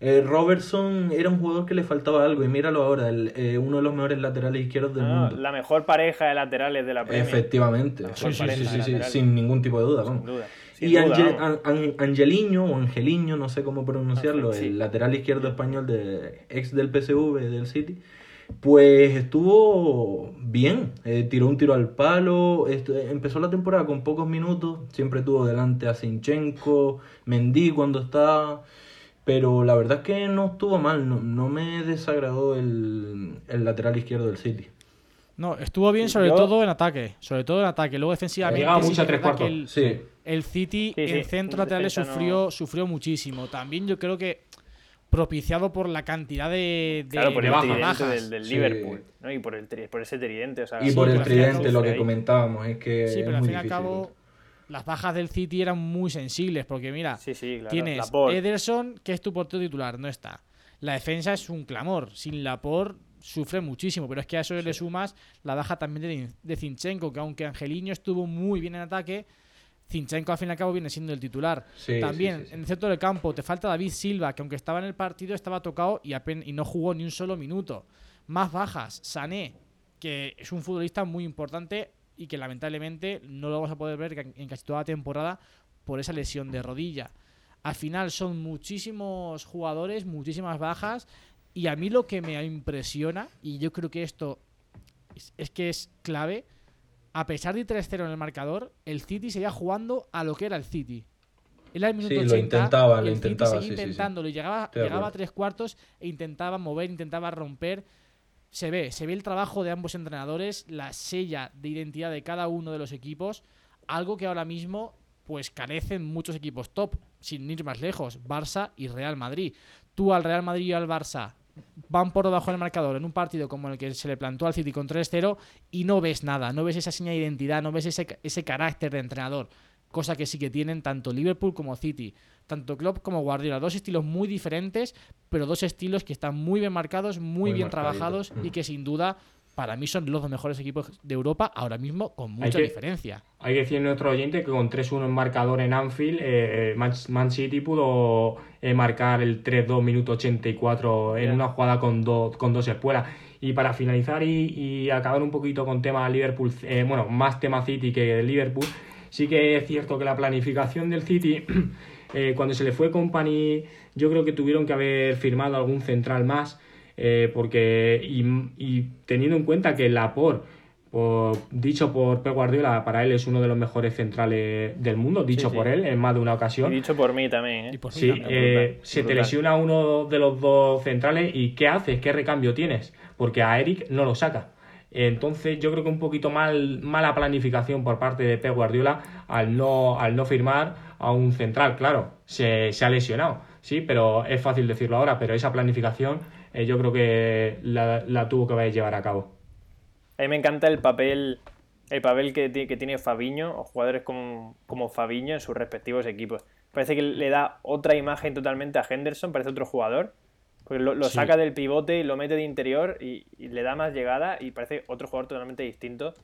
Eh, Robertson era un jugador que le faltaba algo y míralo ahora, eh, uno de los mejores laterales izquierdos del mundo. La mejor pareja de laterales de la Premier. Efectivamente, sí, sí, sí, sin ningún tipo de duda. y Angeliño o Angeliño, no sé cómo pronunciarlo, el lateral izquierdo español de ex del PSV del City, pues estuvo bien, eh, tiró un tiro al palo, empezó la temporada con pocos minutos, siempre tuvo delante a Sinchenko, Mendy cuando estaba pero la verdad es que no estuvo mal, no, me desagradó el, lateral izquierdo del City. No, estuvo bien sobre todo en ataque, sobre todo en ataque. Luego defensivamente Llegaba mucho a tres cuartos. El, sí. el City en centro lateral sufrió, sufrió muchísimo. También yo creo que propiciado por la cantidad de, claro, por el tridente del, del Liverpool ¿no? y por, el, por ese tridente. O sea, y por el tridente, lo que comentábamos, es que. Sí, pero al fin y al cabo las bajas del City eran muy sensibles, porque mira, tienes Ederson, que es tu portero titular, no está. La defensa es un clamor. Sin Lapor sufre muchísimo, pero es que a eso le sumas la baja también de, Zinchenko, que aunque Angeliño estuvo muy bien en ataque, Zinchenko al fin y al cabo viene siendo el titular. También en el centro del campo te falta David Silva, que aunque estaba en el partido estaba tocado y, y no jugó ni un solo minuto. Más bajas, Sané, que es un futbolista muy importante y que lamentablemente no lo vamos a poder ver en casi toda la temporada por esa lesión de rodilla. Al final son muchísimos jugadores, muchísimas bajas y a mí lo que me impresiona, y yo creo que esto es, que es clave, a pesar de 3-0 en el marcador, el City seguía jugando a lo que era el City. Era el minuto sí, lo intentaba, lo intentaba. Seguía intentándolo, llegaba, llegaba a tres cuartos e intentaba mover, intentaba romper se ve, se ve el trabajo de ambos entrenadores, la sella de identidad de cada uno de los equipos, algo que ahora mismo pues carecen muchos equipos top, sin ir más lejos, Barça y Real Madrid. Tú al Real Madrid y al Barça van por debajo del marcador en un partido como el que se le plantó al City con 3-0 y no ves nada, no ves esa señal de identidad, no ves ese, ese carácter de entrenador, cosa que sí que tienen tanto Liverpool como City tanto Klopp como Guardiola. Dos estilos muy diferentes, pero dos estilos que están muy bien marcados, muy, bien trabajados y que sin duda para mí son los dos mejores equipos de Europa ahora mismo con mucha diferencia. Hay que decir nuestro oyente que con 3-1 en marcador en Anfield, eh, eh, Man, City pudo eh, marcar el 3-2 minuto 84 en una jugada con, con dos espuelas. Y para finalizar y, acabar un poquito con tema Liverpool, bueno, más tema City que Liverpool, sí que es cierto que la planificación del City [clears throat] Eh, cuando se le fue Company, yo creo que tuvieron que haber firmado algún central más, eh, porque y, teniendo en cuenta que Lapor, por, dicho por Pep Guardiola, para él es uno de los mejores centrales del mundo, dicho por él en más de una ocasión. Y dicho por mí también. ¿eh? sí, se te lesiona uno de los dos centrales y ¿qué haces? ¿Qué recambio tienes? Porque a Eric no lo saca. Entonces yo creo que un poquito mal, mala planificación por parte de Pep Guardiola al no, al no firmar a un central, claro, se, ha lesionado, sí, pero es fácil decirlo ahora, pero esa planificación eh, yo creo que la, tuvo que llevar a cabo. A mí me encanta el papel el papel que, que tiene Fabiño o jugadores como, como Fabiño en sus respectivos equipos. Parece que le da otra imagen totalmente a Henderson, parece otro jugador. Porque lo, saca del pivote y lo mete de interior y, y, le da más llegada y parece otro jugador totalmente distinto.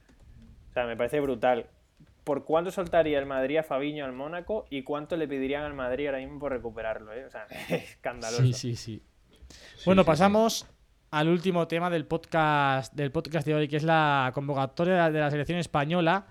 O sea, me parece brutal. ¿por cuánto soltaría el Madrid a Fabiño al Mónaco y cuánto le pedirían al Madrid ahora mismo por recuperarlo? Eh? O sea, [laughs] escandaloso. Sí, sí, sí. Bueno, pasamos al último tema del podcast, del podcast de hoy, que es la convocatoria de la selección española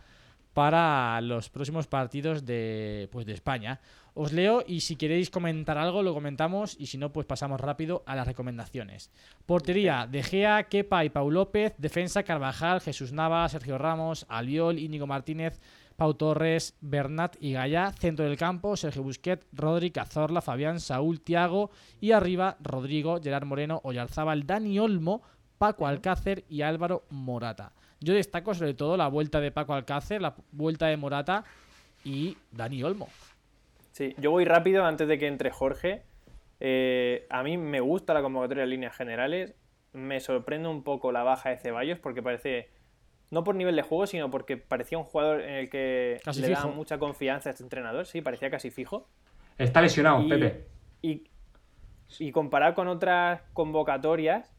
para los próximos partidos de, pues, de España. Os leo y si queréis comentar algo lo comentamos y si no pues pasamos rápido a las recomendaciones. Portería, De Gea, Kepa y Pau López. Defensa, Carvajal, Jesús Nava, Sergio Ramos, Albiol, Íñigo Martínez, Pau Torres, Bernat y Gaya. Centro del campo, Sergio Busquet, Rodri, Cazorla, Fabián, Saúl, Tiago. Y arriba, Rodrigo, Gerard Moreno, Oyarzábal, Dani Olmo, Paco Alcácer y Álvaro Morata. Yo destaco sobre todo la vuelta de Paco Alcácer, la vuelta de Morata y Dani Olmo. Sí, yo voy rápido antes de que entre Jorge. Eh, a mí me gusta la convocatoria de líneas generales. Me sorprende un poco la baja de Ceballos porque parece, no por nivel de juego, sino porque parecía un jugador en el que le daba mucha confianza a este entrenador. Sí, parecía casi fijo. Está lesionado, Pepe. Y, y comparado con otras convocatorias,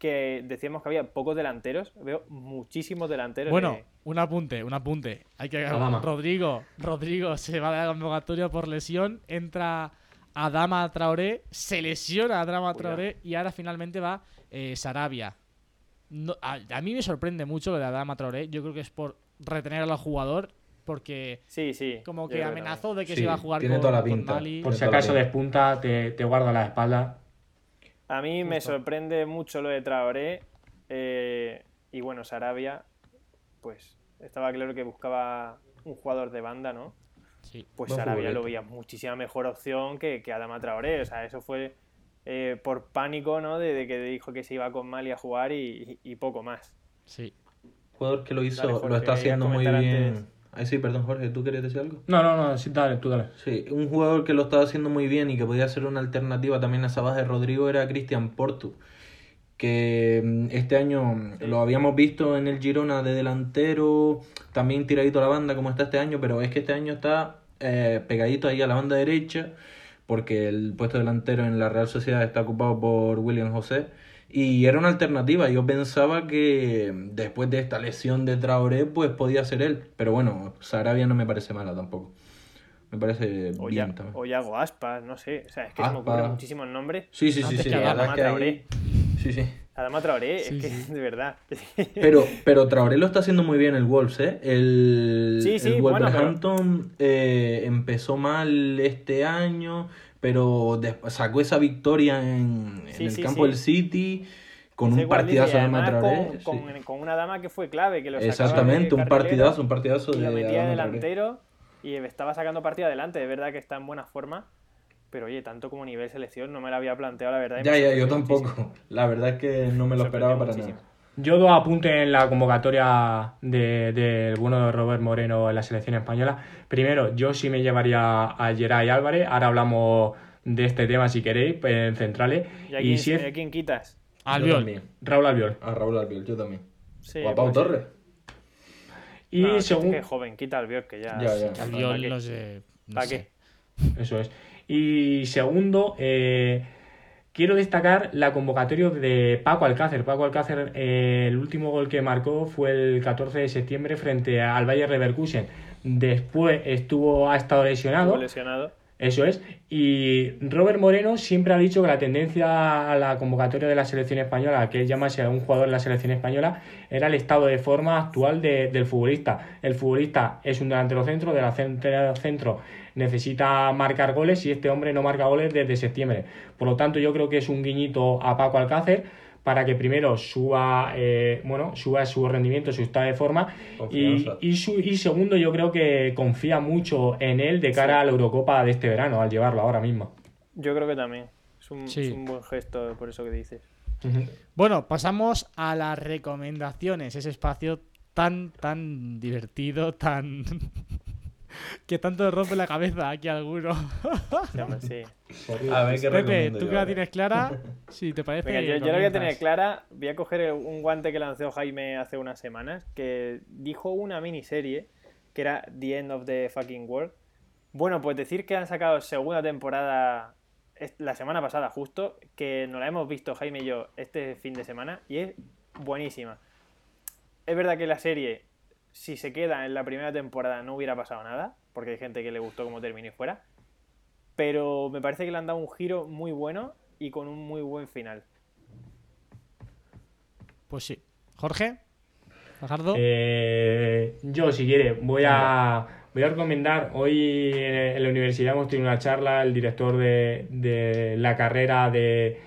que decíamos que había pocos delanteros, veo muchísimos delanteros. Bueno, un apunte, un apunte. Hay que Rodrigo, Rodrigo se va de la convocatoria por lesión, entra Adama Traoré, se lesiona Adama Traoré y ahora finalmente va eh, Sarabia. A, mí me sorprende mucho lo de Adama Traoré. Yo creo que es por retener al jugador porque sí, sí, como que amenazó de que se iba a jugar con, toda la pinta. Por si acaso despunta, te, te guarda la espalda. A mí me sorprende mucho lo de Traoré. Eh, y bueno, Sarabia, pues estaba claro que buscaba un jugador de banda, ¿no? Sí. Pues Sarabia lo veía muchísima mejor opción que, que Adama Traoré. O sea, eso fue eh, por pánico, ¿no? De, que dijo que se iba con Mali a jugar y, poco más. Sí. Jugador que lo hizo, lo está haciendo muy bien. Ay, sí, perdón, Jorge, ¿tú querías decir algo? No, no, no, sí, dale, tú dale. Sí, un jugador que lo estaba haciendo muy bien y que podía ser una alternativa también a esa baja de Rodrigo era Cristian Portu, que mm, este año lo habíamos visto en el Girona de delantero, también tiradito a la banda como está este año, pero es que este año está eh, pegadito ahí a la banda derecha, porque el puesto delantero en la Real Sociedad está ocupado por William José y era una alternativa. Yo pensaba que después de esta lesión de Traoré, pues podía ser él. Pero bueno, Sarabia no me parece mala tampoco. Me parece o bien también. O Yago Aspas, no sé. O sea, es que se me ocurren muchísimos nombres. Sí, sí, sí. sí. Sí, sí. Adama Traoré, es que [laughs] de verdad. Pero, [laughs] pero Traoré lo está haciendo muy bien el Wolves, ¿eh? El, sí, sí, el Wolverhampton eh, empezó mal este año pero sacó esa victoria en, el campo del City con un partidazo de Traoré. Con, con, una dama que fue clave, que lo Exactamente, un partidazo, un partidazo de. Lo metía delantero y estaba sacando partida adelante. De verdad que está en buena forma. Pero oye, tanto como nivel selección no me lo había planteado, la verdad. Ya, ya, yo tampoco. La verdad es que no me lo esperaba para nada. Yo dos apuntes en la convocatoria del de, bueno de Robert Moreno en la selección española. Primero, yo sí me llevaría a Geray Álvarez. Ahora hablamos de este tema si queréis, pues, en centrales. ¿Y, si a quién quitas? Albiol. Raúl Albiol. A Raúl Albiol, yo también. o a Pau pues Torres. Y según. Qué joven, quita Albiol, que ya. ya, ya. Albiol, no sé. ¿Para qué? Eso es. Y segundo, eh Quiero destacar la convocatoria de Paco Alcácer. Paco Alcácer, eh, el último gol que marcó fue el 14 de septiembre frente al Bayer Leverkusen. Después estuvo, ha estado lesionado. lesionado. Eso es. Y Robert Moreno siempre ha dicho que la tendencia a la convocatoria de la selección española, que es llamarse a un jugador de la selección española, era el estado de forma actual del futbolista. El futbolista es un delantero centro, de la centro necesita marcar goles y este hombre no marca goles desde septiembre. Por lo tanto, yo creo que es un guiñito a Paco Alcácer para que primero suba, eh, bueno, suba su rendimiento, su estado de forma y, y, y, segundo yo creo que confía mucho en él de cara a la Eurocopa de este verano al llevarlo ahora mismo. Yo creo que también. Es un, buen gesto por eso que dices. Bueno, pasamos a las recomendaciones, ese espacio tan, tan divertido, tan [laughs] que tanto rompe la cabeza aquí alguno. [laughs] sí. A ver qué Pepe, tú que la tienes clara, [laughs] si te parece. yo, yo, la voy a tener clara. Voy a coger un guante que lanzó Jaime hace unas semanas, que dijo una miniserie que era The End of the Fucking World. Bueno, pues decir que han sacado segunda temporada la semana pasada, justo, que nos la hemos visto Jaime y yo este fin de semana, y es buenísima. Es verdad que la serie si se queda en la primera temporada no hubiera pasado nada, porque hay gente que le gustó cómo terminó y fuera. Pero me parece que le han dado un giro muy bueno y con un muy buen final. Pues sí. Jorge, Fajardo. Eh, yo, si quiere, voy a, voy a recomendar. Hoy en la universidad hemos tenido una charla, el director de, la carrera de,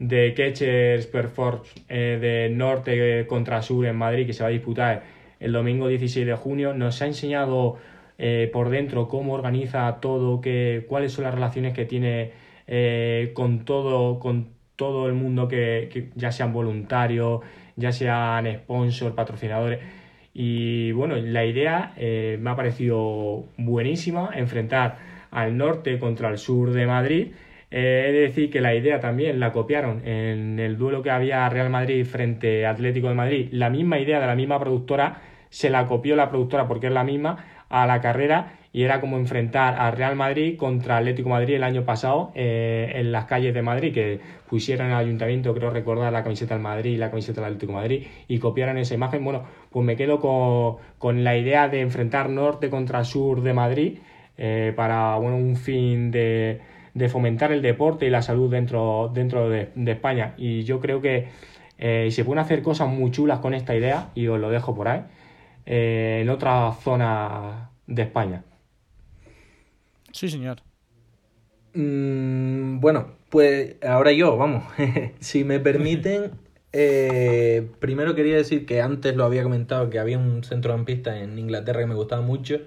de Catchers Performance eh, de norte contra sur en Madrid, que se va a disputar el domingo 16 de junio. Nos ha enseñado eh, por dentro cómo organiza todo, que, cuáles son las relaciones que tiene eh, con, todo, con todo el mundo, que, ya sean voluntarios, ya sean sponsors, patrocinadores. Y bueno, la idea eh, me ha parecido buenísima, enfrentar al norte contra el sur de Madrid. Eh, he de decir que la idea también la copiaron en el duelo que había Real Madrid frente Atlético de Madrid. La misma idea de la misma productora se la copió la productora porque es la misma a la carrera y era como enfrentar a Real Madrid contra Atlético Madrid el año pasado eh, en las calles de Madrid, que pusieran al ayuntamiento, creo recordar, la camiseta del Madrid y la camiseta del Atlético Madrid y copiaran esa imagen. Bueno, pues me quedo con, la idea de enfrentar norte contra sur de Madrid eh, para bueno, un fin de, fomentar el deporte y la salud dentro, dentro de, España. Y yo creo que eh, se pueden hacer cosas muy chulas con esta idea y os lo dejo por ahí. En otra zona de España. Sí, señor. Mm, bueno, pues ahora yo, vamos. [laughs] si me permiten, [laughs] eh, primero quería decir que antes lo había comentado que había un centrocampista en Inglaterra que me gustaba mucho.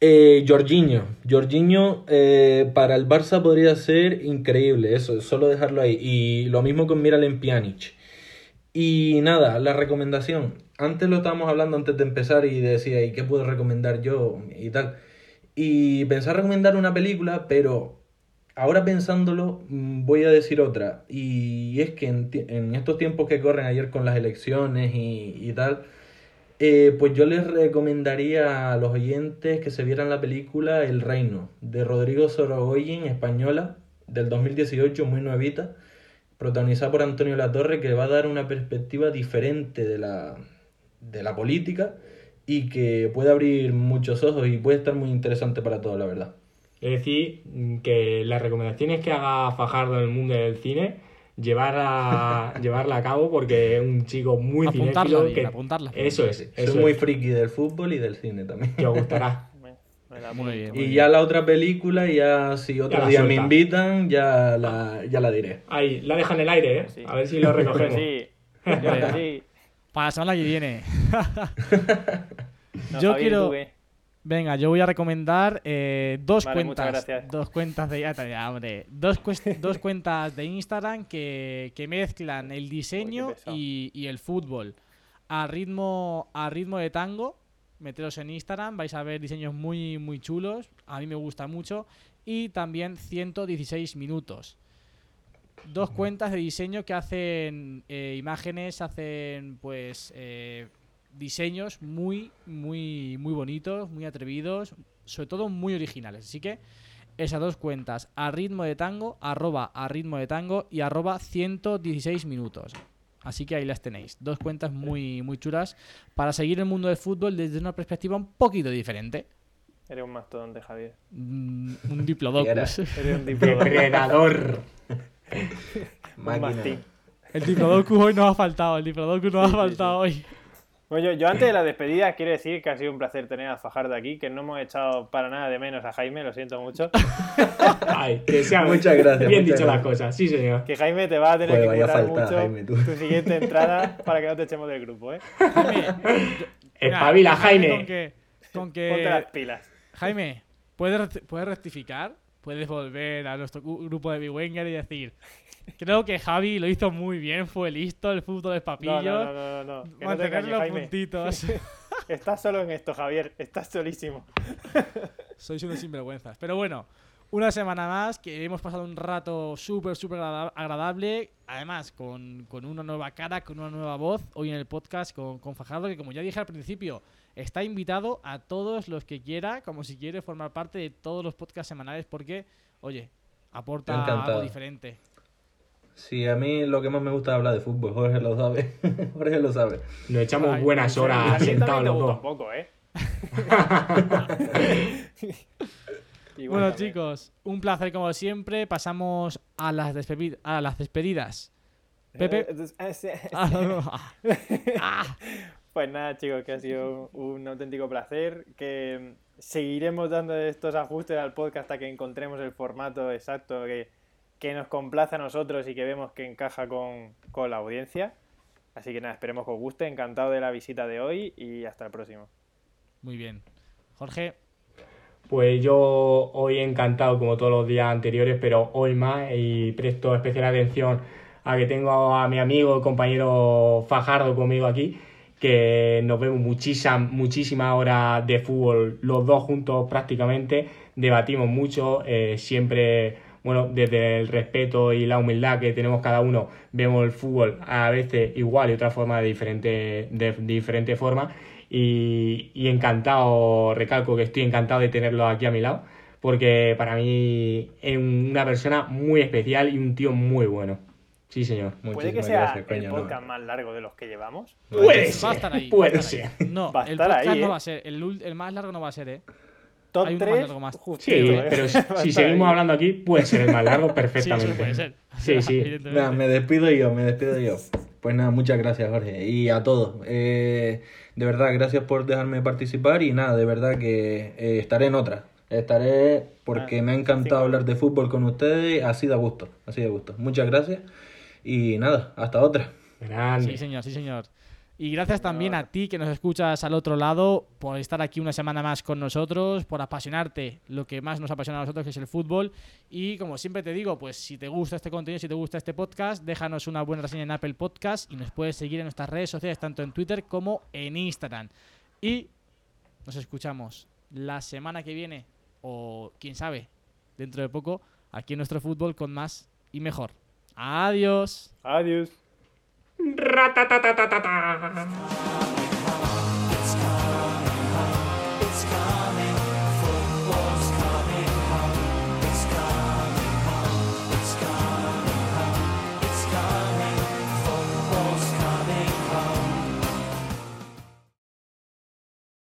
Eh, Jorginho. Jorginho eh, para el Barça podría ser increíble, eso, solo dejarlo ahí. Y lo mismo con Miralem Pjanic. Y nada, la recomendación. Antes lo estábamos hablando antes de empezar y decía, ¿y qué puedo recomendar yo? Y tal. Y pensé recomendar una película, pero ahora pensándolo mm, voy a decir otra. Y es que en, estos tiempos que corren ayer con las elecciones y, tal, eh, pues yo les recomendaría a los oyentes que se vieran la película El Reino, de Rodrigo Sorogoyen, española, del 2018, muy nuevita, protagonizada por Antonio Latorre, que va a dar una perspectiva diferente de la, de la política y que puede abrir muchos ojos y puede estar muy interesante para todos, la verdad. Es decir, que las recomendaciones que haga Fajardo en el mundo del cine, llevar [laughs] llevarla a cabo porque es un chico muy apuntarla que apuntarla. Eso es. Eso Soy muy friki del fútbol y del cine también. Te gustará. [laughs] Muy bien, y ya la otra película, ya si otro día me invitan, ya la, ya la diré. Ahí, la dejan en el aire, ¿eh? A ver si lo recogemos. Sí. sí. Para la semana que viene. [laughs] yo quiero. Venga, yo voy a recomendar eh, dos cuentas. Dos cuentas de. hombre, dos, [laughs] dos cuentas de Instagram que, mezclan el diseño y, el fútbol. A ritmo, a ritmo de tango. Meteros en Instagram, vais a ver diseños muy, muy chulos. A mí me gusta mucho. Y también 116 minutos dos cuentas de diseño que hacen eh, imágenes, hacen pues eh, diseños muy, muy, muy bonitos, muy atrevidos, sobre todo muy originales. Así que esas dos cuentas, a ritmo de tango, arroba a ritmo de tango y arroba 116 minutos. Así que ahí las tenéis. Dos cuentas muy, muy chulas para seguir el mundo del fútbol desde una perspectiva un poquito diferente. Eres un mastodonte, Javier. Mm, un diplodocus. [laughs] Eres un diplodocus. El Diplodocus hoy nos ha faltado, el Diplodocus nos ha faltado hoy. Bueno, yo, antes de la despedida quiero decir que ha sido un placer tener a Fajardo aquí, que no hemos echado para nada de menos a Jaime, lo siento mucho. [laughs] Ay, que sea muchas gracias. Bien dicho las cosas, sí señor. Que Jaime te va a tener que cuidar mucho tu siguiente entrada para que no te echemos del grupo, ¿eh? Jaime, [laughs] Espabila, Jaime. Con que, con que... Ponte las pilas. Jaime, ¿puedes, ¿puedes rectificar? puedes volver a nuestro grupo de Big Wenger y decir, creo que Javi lo hizo muy bien, fue listo, el fútbol de papillo. No, no, no, no, Mantener los puntitos. [laughs] estás solo en esto, Javier, estás solísimo. Sois unos sinvergüenzas. Pero bueno, una semana más que hemos pasado un rato súper, súper agradable. Además, con, una nueva cara, con una nueva voz. Hoy en el podcast con, con Fajardo, que como ya dije al principio, está invitado a todos los que quiera, como si quiere formar parte de todos los podcasts semanales, porque, oye, aporta algo diferente. Sí, a mí lo que más me gusta es hablar de fútbol, Jorge lo sabe. [laughs] Jorge lo sabe. Nos echamos buenas horas sentados los dos. Poco, ¿eh? [laughs] bueno, chicos, un placer como siempre. Pasamos a las, a las despedidas. Pepe. Pues nada, chicos, que ha sido un auténtico placer. Que seguiremos dando estos ajustes al podcast hasta que encontremos el formato exacto que, que nos complace a nosotros y que vemos que encaja con, la audiencia. Así que nada, esperemos que os guste. Encantado de la visita de hoy y hasta el próximo. Muy bien. Jorge. Pues yo hoy encantado como todos los días anteriores, pero hoy más y presto especial atención a que tengo a mi amigo y compañero Fajardo conmigo aquí, que nos vemos muchísimas muchísimas horas de fútbol los dos juntos prácticamente, debatimos mucho, eh, siempre bueno, desde el respeto y la humildad que tenemos cada uno, vemos el fútbol a veces igual y otra forma de diferente, de, diferente forma. Y, encantado, recalco que estoy encantado de tenerlo aquí a mi lado, porque para mí es una persona muy especial y un tío muy bueno. Sí, señor. ¿Puede que sea el podcast más largo de los que llevamos? Puede ser. Puede ser. No, el podcast no va a ser. El, el, más largo no va a ser, ¿eh? Top 3. sí, ¿eh? pero si, [laughs] seguimos hablando aquí, puede ser el más largo [laughs] perfectamente. Sí, puede ser. Sí, sí. [laughs] me despido yo, me despido yo. Pues nada, muchas gracias, Jorge. Y a todos. Eh, de verdad, gracias por dejarme participar. Y nada, de verdad que eh, estaré en otra. Estaré porque ah, me ha encantado hablar de fútbol con ustedes. Así de gusto, así de gusto. Muchas gracias. Y nada, hasta otra. Sí, señor, sí, señor. Y gracias también a ti que nos escuchas al otro lado por estar aquí una semana más con nosotros, por apasionarte lo que más nos apasiona a nosotros, que es el fútbol. Y como siempre te digo, pues si te gusta este contenido, si te gusta este podcast, déjanos una buena reseña en Apple Podcast y nos puedes seguir en nuestras redes sociales, tanto en Twitter como en Instagram. Y nos escuchamos la semana que viene, o quién sabe, dentro de poco, aquí en nuestro fútbol con más y mejor. Adiós. Adiós. Ratatatatata.